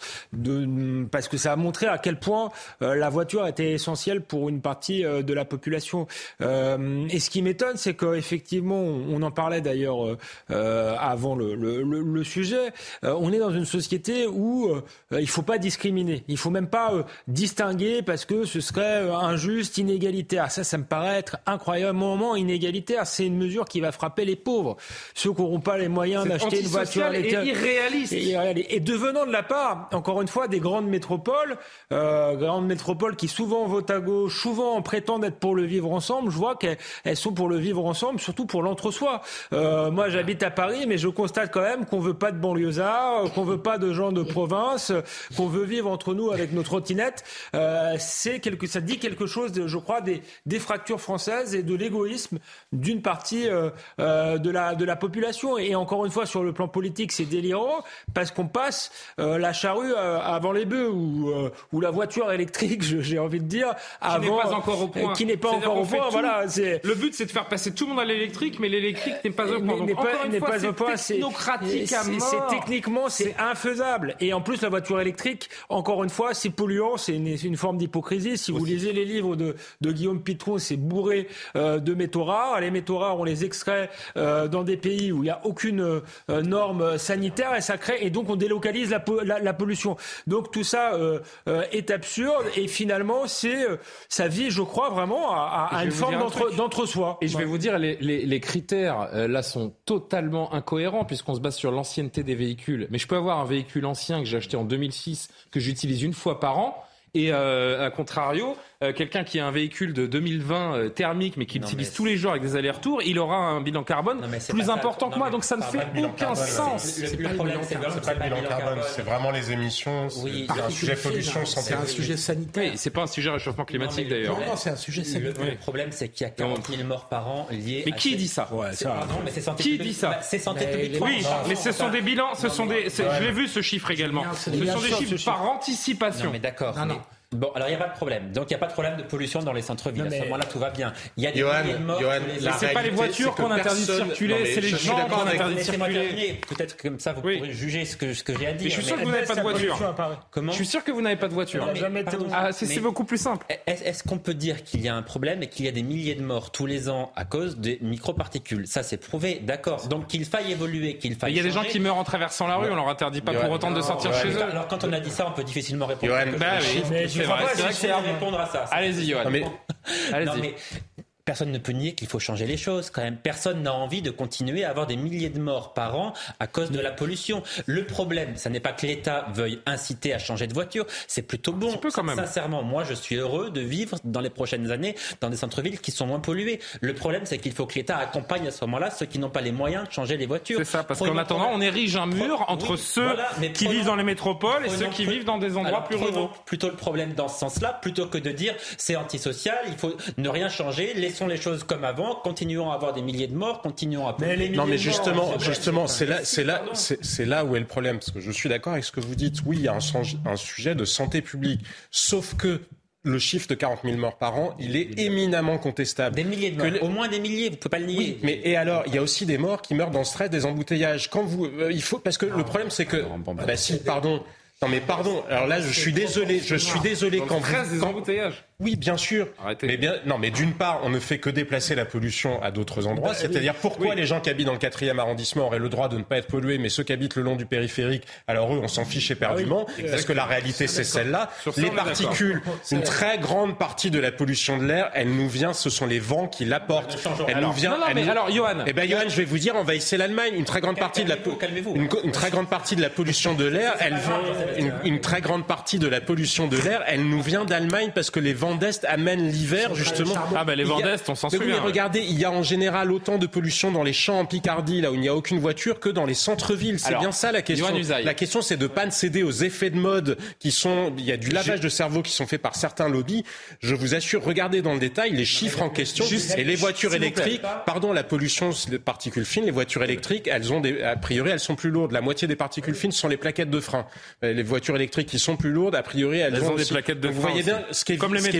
parce que ça a montré à quel point euh, la voiture était essentielle pour une partie euh, de la population. Euh, et ce qui m'étonne, c'est qu'effectivement, on en parlait d'ailleurs avant le, sujet, on est dans une société où il ne faut pas discriminer, il ne faut même pas distinguer parce que ce serait injuste, inégalitaire. Ça, ça me paraît être incroyablement inégalitaire. C'est une mesure qui va frapper les pauvres, ceux qui n'auront pas les moyens d'acheter une voiture électrique. Et irréaliste. Et, devenant de la part, encore une fois, des grandes métropoles, euh, grandes métropoles qui souvent votent à gauche, souvent prétendent être pour le vivre ensemble, je vois qu'elles sont pour le vivre ensemble, surtout pour l'entre-soi. Euh, moi, j'habite à Paris, mais je constate quand même qu'on veut pas de banlieusards, qu'on veut pas de gens de province, qu'on veut vivre entre nous avec nos trottinettes. Euh, c'est quelque, ça dit quelque chose, de, je crois, des, des fractures françaises et de l'égoïsme d'une partie euh, euh, de, la, de la population. Et encore une fois, sur le plan politique, c'est délirant parce qu'on passe euh, la charrue avant les bœufs ou, ou la voiture électrique, j'ai envie de dire, avant, qui n'est pas encore au point. Qui n'est pas encore au point. Voilà, le but, c'est de faire passer tout le monde à l'électrique, mais l'électrique n'est pas au point. Donc, encore une fois, c'est technocratique. C'est techniquement, c'est infaisable. Et en plus, la voiture électrique, encore une fois, c'est polluant, c'est une, une, forme d'hypocrisie. Si vous lisez les livres de, de Guillaume Pitron, c'est bourré euh, de métaux rares. Les métaux rares, on les extrait euh, dans des pays où il n'y a aucune euh, norme sanitaire et ça crée et donc on délocalise la, la, pollution. Donc tout ça est absurde et finalement c'est ça vit, je crois vraiment à, à une forme d'entre-soi. Et je vais vous dire les, les, les critères là sont totalement incohérents puisqu'on se base sur l'ancienneté des véhicules. Mais je peux avoir un véhicule ancien que j'ai acheté en 2006 que j'utilise une fois par an et à contrario, euh, quelqu'un qui a un véhicule de 2020 euh, thermique mais qui l'utilise tous les jours avec des allers-retours, il aura un bilan carbone plus important que moi. Donc ça ne fait aucun sens. C'est pas le bilan carbone, c'est vraiment les émissions. c'est un sujet pollution, C'est un sujet sanitaire. c'est pas un sujet réchauffement climatique d'ailleurs. Non, c'est un sujet sanitaire. Le problème, c'est qu'il y a 40 000 morts par an liés. Mais qui dit ça Qui dit ça C'est santé publique. Oui, mais ce sont des bilans. Ce sont des. Je l'ai vu ce chiffre également. Ce sont des chiffres par anticipation. Mais d'accord. Bon, alors il n'y a pas de problème. Donc il n'y a pas de problème de pollution dans les centres-villes. À ce moment-là, tout va bien. Il y a des milliers de morts. c'est pas les voitures qu'on interdit de circuler, c'est les gens qu'on interdit de circuler. Peut-être comme ça, vous pourrez juger ce que, ce que j'ai à dire. Mais je suis sûr que vous n'avez pas de voiture. Comment Je suis sûr que vous n'avez pas de voiture. Ah, c'est beaucoup plus simple. Est-ce qu'on peut dire qu'il y a un problème et qu'il y a des milliers de morts tous les ans à cause des microparticules? Ça, c'est prouvé, d'accord. Donc qu'il faille évoluer, qu'il faille. Il y a des gens qui meurent en traversant la rue, on leur interdit pas pour autant de sortir chez eux. Alors quand on a dit ça, on peut difficilement répondre. C'est vrai que c'est répondre à ça. Allez-y, Johan. Allez-y personne ne peut nier qu'il faut changer les choses quand même. Personne n'a envie de continuer à avoir des milliers de morts par an à cause de la pollution. Le problème, ce n'est pas que l'État veuille inciter à changer de voiture, c'est plutôt bon. Un peu quand même. Sincèrement, moi, je suis heureux de vivre dans les prochaines années dans des centres-villes qui sont moins pollués. Le problème, c'est qu'il faut que l'État accompagne à ce moment-là ceux qui n'ont pas les moyens de changer les voitures. C'est ça, parce qu'en attendant, on érige un mur entre ceux qui vivent dans les métropoles et ceux qui vivent dans des endroits plus ruraux. Plutôt le problème dans ce sens-là, plutôt que de dire c'est antisocial, il faut ne rien changer, laisser laissons les choses comme avant, continuons à avoir des milliers de morts, continuons à. Mais non, mais justement, justement, c'est là, c'est là, c'est là où est le problème, parce que je suis d'accord avec ce que vous dites. Oui, il y a un, un sujet de santé publique, sauf que le chiffre de 40 000 morts par an, il est éminemment contestable. Des milliers de morts, au moins des milliers, vous pouvez pas le nier. Oui, mais et alors, il y a aussi des morts qui meurent dans le stress des embouteillages. Quand vous, euh, il faut, parce que le problème c'est que, bah si, pardon. Non mais pardon. Alors là, je suis désolé. Je suis désolé quand vous. des embouteillages. Oui, bien sûr. Arrêtez. Mais bien, non, mais d'une part, on ne fait que déplacer la pollution à d'autres endroits. Bah, C'est-à-dire pourquoi les gens qui habitent dans le quatrième arrondissement auraient le droit de ne pas être pollués, mais ceux qui habitent le long du périphérique, alors eux, on s'en fiche éperdument, ah parce que la réalité, c'est celle-là. Les particules, une très grande partie de la pollution de l'air, elle nous vient, ce sont les vents qui l'apportent. Elle nous vient. Non, non, mais alors, Johan. Eh ben, Johan, je vais vous dire, essayer l'Allemagne. Une très grande partie de la, une, une, très grande partie de la pollution de l'air, elle vient, une, une très grande partie de la pollution de l'air, elle nous vient d'Allemagne parce que les vents d'Est amènent l'hiver, justement. Ah ben les vents d'Est, on s'en souvient. regardez, il y a en général autant de pollution dans les champs en Picardie, là où il n'y a aucune voiture, que dans les centres-villes. C'est bien ça la question. La question, c'est de pas céder aux effets de mode qui sont. Il y a du lavage de cerveau qui sont faits par certains lobbies. Je vous assure, regardez dans le détail les chiffres en question. et les voitures électriques, pardon, la pollution de particules fines, les voitures électriques, elles ont des, a priori, elles sont plus lourdes. La moitié des particules fines sont les plaquettes de frein. Euh, les voitures électriques qui sont plus lourdes, a priori, elles, ont, des plaquettes de frein. Vous voyez bien, ce qui est, Comme les métros,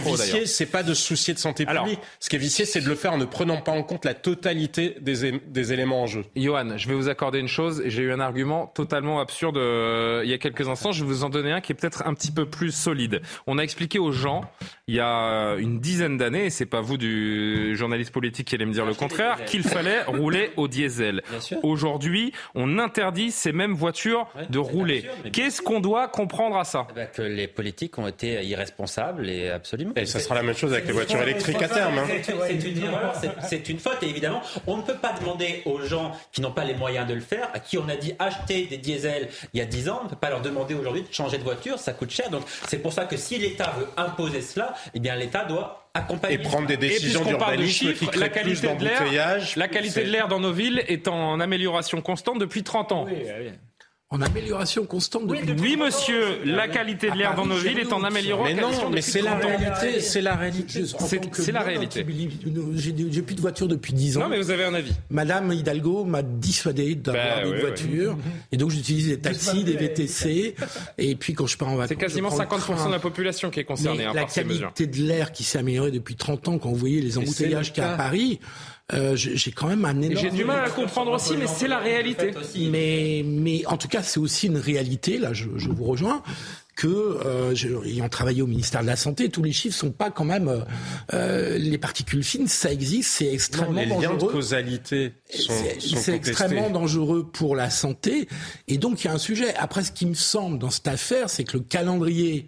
c'est pas de soucier de santé publique. Ce qui est vicié, c'est de le faire en ne prenant pas en compte la totalité des, des éléments en jeu. Johan, je vais vous accorder une chose. J'ai eu un argument totalement absurde euh, il y a quelques instants. Je vais vous en donner un qui est peut-être un petit peu plus solide. On a expliqué aux gens il y a une dizaine d'années, et c'est pas vous du journaliste politique qui allez me dire le contraire, qu'il fallait [LAUGHS] rouler au diesel. Aujourd'hui, on interdit ces mêmes voitures de rouler. Qu'est-ce qu'on doit comprendre à ça? Eh ben, Que les politiques ont été irresponsables et absolument. Et ça sera la même chose avec les voitures électriques à terme. Hein. C'est une erreur, c'est une faute. Et évidemment, on ne peut pas demander aux gens qui n'ont pas les moyens de le faire, à qui on a dit acheter des diesels il y a 10 ans, on ne peut pas leur demander aujourd'hui de changer de voiture, ça coûte cher. Donc c'est pour ça que si l'État veut imposer cela, eh bien l'État doit accompagner. Et prendre des décisions d'urbanisme qui créent la qualité de l'air, La qualité de l'air dans nos villes est en amélioration constante depuis 30 ans. Oui, oui en amélioration constante depuis. Oui, monsieur, la qualité de l'air dans nos villes est en amélioration. Mais non, mais c'est la réalité. C'est la réalité. C'est la réalité. J'ai plus de voiture depuis 10 ans. Non, mais vous avez un avis. Madame Hidalgo m'a dissuadé d'avoir bah une voiture. [LAUGHS] Et donc j'utilise des taxis, des VTC. Et puis quand je pars en vacances. C'est quasiment 50% de la population qui est concernée hein, par ces mesures. La qualité de l'air qui s'est améliorée depuis 30 ans, quand vous voyez les embouteillages qu'il y a à Paris. Euh, j'ai quand même un énorme. J'ai du mal à comprendre aussi, mais c'est la réalité. Mais, mais en tout cas, c'est aussi une réalité. Là, je, je vous rejoins que, euh, ayant travaillé au ministère de la Santé, tous les chiffres sont pas quand même euh, euh les particules fines, ça existe, c'est extrêmement non, les liens de causalité sont, C'est extrêmement dangereux pour la santé, et donc il y a un sujet. Après, ce qui me semble dans cette affaire, c'est que le calendrier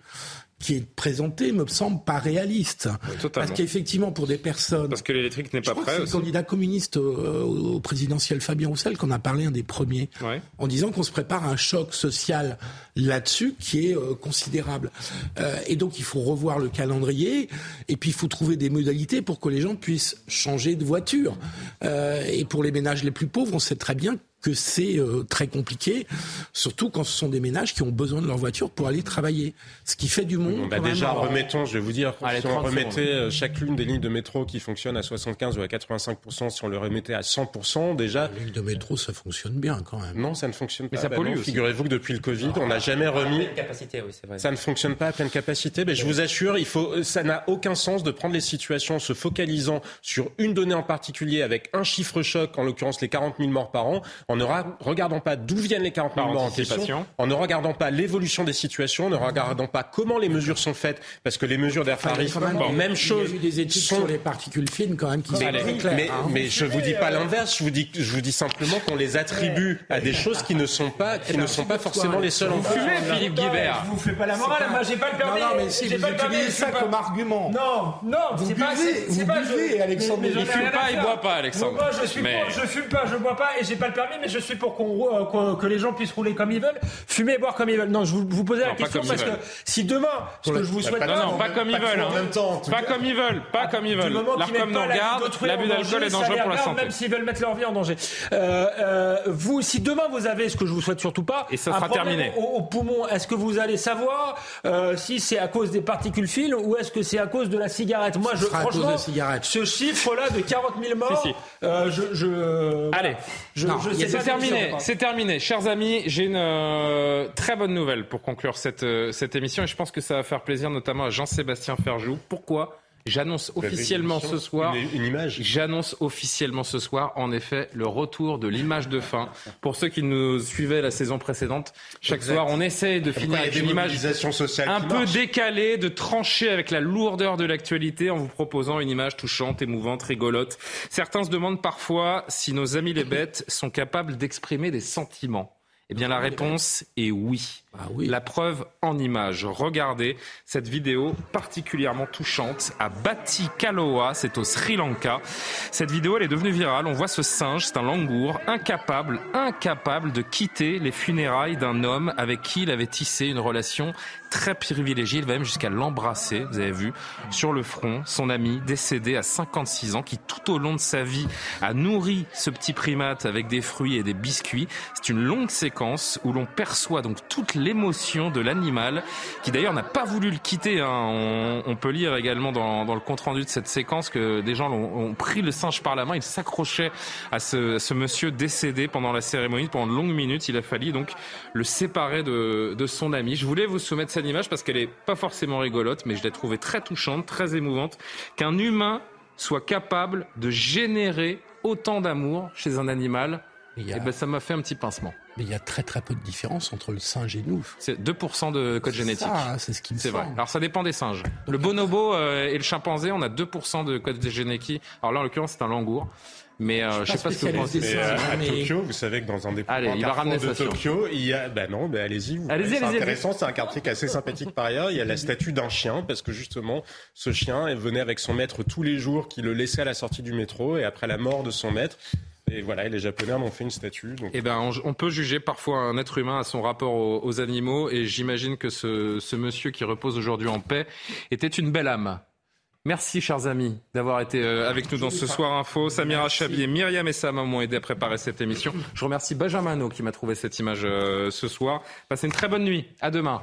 qui est présenté me semble pas réaliste. Parce qu'effectivement, pour des personnes... Parce que l'électrique n'est pas prêt. C'est le candidat communiste au, présidentiel Fabien Roussel qu'on a parlé un des premiers, en disant qu'on se prépare à un choc social là-dessus qui est euh, considérable. Euh, et donc il faut revoir le calendrier, et puis il faut trouver des modalités pour que les gens puissent changer de voiture. Euh, et pour les ménages les plus pauvres, on sait très bien que c'est euh, très compliqué, surtout quand ce sont des ménages qui ont besoin de leur voiture pour aller travailler. Ce qui fait du monde. Bah déjà, remettons, je vais vous dire, si on remettait euh, chacune des lignes de métro qui fonctionnent à 75 ou à 85% si on le remettait à 100 déjà. Les lignes de métro, ça fonctionne bien quand même. Non, ça ne fonctionne pas. Mais ça bah pollue. Figurez-vous que depuis le Covid, on n'a jamais remis. Capacité, oui, vrai. Ça ne fonctionne pas à pleine capacité. Mais je vous assure, il faut, ça n'a aucun sens de prendre les situations en se focalisant sur une donnée en particulier avec un chiffre choc, en l'occurrence les 40 000 morts par an, en ne regardant pas d'où viennent les 40 000 morts en question, en ne regardant pas l'évolution des situations, en ne regardant pas comment les mesures sont faites, parce que les mesures d'air Paris, même chose. Il y a eu des études sur les particules fines quand même qui sont très claires. Mais, hein. mais je vous dis pas l'inverse, je vous dis, je vous dis simplement qu'on les attribue à des choses qui ne sont pas, qui ne sont pas forcément les seules en fumée, Philippe Guibert. Je vous fais pas la morale, moi j'ai pas le permis. Non, non, mais si vous utilisez ça comme argument. Non, non, vous buvez, vous buvez, Alexandre. Il fume pas, il boit pas, Alexandre. Moi je suis je fume pas, je bois pas et j'ai pas le permis, mais je suis pour qu'on, que les gens puissent rouler comme ils veulent, fumer et boire comme ils veulent. Non, je vous, vous posez la question parce que si demain, ce que je vous souhaite pas, non, pas comme ils veulent. En même temps, pas comme ils veulent, pas comme ils veulent. L'Arcom nous regarde, l'abus d'alcool est dangereux pour la santé. Même s'ils veulent mettre leur vie en danger. Vous, si demain vous avez, ce que je vous souhaite surtout pas, et ça sera terminé. Au, poumon, est-ce que vous allez savoir si c'est à cause des particules fines ou est-ce que c'est à cause de la cigarette? Moi, je, franchement, ce chiffre-là de 40 000 morts, je, je, Allez, je, c'est terminé, c'est terminé. Chers amis, j'ai une euh, très bonne nouvelle pour conclure cette, euh, cette émission et je pense que ça va faire plaisir notamment à Jean-Sébastien Ferjou. Pourquoi J'annonce officiellement ce soir. Une, image. J'annonce officiellement ce soir, en effet, le retour de l'image de fin. Pour ceux qui nous suivaient la saison précédente, chaque soir, on essaie de finir avec une image un peu décalée, de trancher avec la lourdeur de l'actualité en vous proposant une image touchante, émouvante, rigolote. Certains se demandent parfois si nos amis les bêtes sont capables d'exprimer des sentiments. Eh bien, la réponse est oui. Ah oui. La preuve en image. Regardez cette vidéo particulièrement touchante à Batikaloa, c'est au Sri Lanka. Cette vidéo, elle est devenue virale. On voit ce singe, c'est un langour, incapable, incapable de quitter les funérailles d'un homme avec qui il avait tissé une relation très privilégié. Il va même jusqu'à l'embrasser, vous avez vu, sur le front, son ami décédé à 56 ans, qui tout au long de sa vie a nourri ce petit primate avec des fruits et des biscuits. C'est une longue séquence où l'on perçoit donc toute l'émotion de l'animal, qui d'ailleurs n'a pas voulu le quitter. Hein. On, peut lire également dans, le compte-rendu de cette séquence que des gens ont, pris le singe par la main, il s'accrochait à ce, ce, monsieur décédé pendant la cérémonie, pendant de longues minutes. Il a fallu donc le séparer de, de son ami. Je voulais vous soumettre cette image parce qu'elle est pas forcément rigolote, mais je l'ai trouvée très touchante, très émouvante, qu'un humain soit capable de générer autant d'amour chez un animal. Et, eh ben, ça m'a fait un petit pincement. Mais il y a très très peu de différence entre le singe et nous. C'est 2% de code génétique. C'est ce qui me C'est vrai. Alors ça dépend des singes. Le bonobo euh, et le chimpanzé, on a 2% de code génétique. Alors là, en l'occurrence, c'est un langour. Mais euh, je sais pas ce que vous pensez. Mais, euh, à Tokyo, vous savez que dans un des allez, il va ramener de Tokyo, il y a, ben non, ben allez-y. Allez c'est intéressant, c'est un quartier qui est assez sympathique par ailleurs. Il y a la statue d'un chien parce que justement, ce chien venait avec son maître tous les jours, qui le laissait à la sortie du métro et après la mort de son maître. Et voilà, les Japonais en ont fait une statue. Donc... Eh ben, on, peut juger parfois un être humain à son rapport aux, animaux, et j'imagine que ce, ce monsieur qui repose aujourd'hui en paix était une belle âme. Merci, chers amis, d'avoir été euh, avec nous dans ce Soir Info. Samira Chabi et Myriam et Sam m'ont aidé à préparer cette émission. Je remercie Benjamin qui m'a trouvé cette image euh, ce soir. Passez une très bonne nuit. À demain.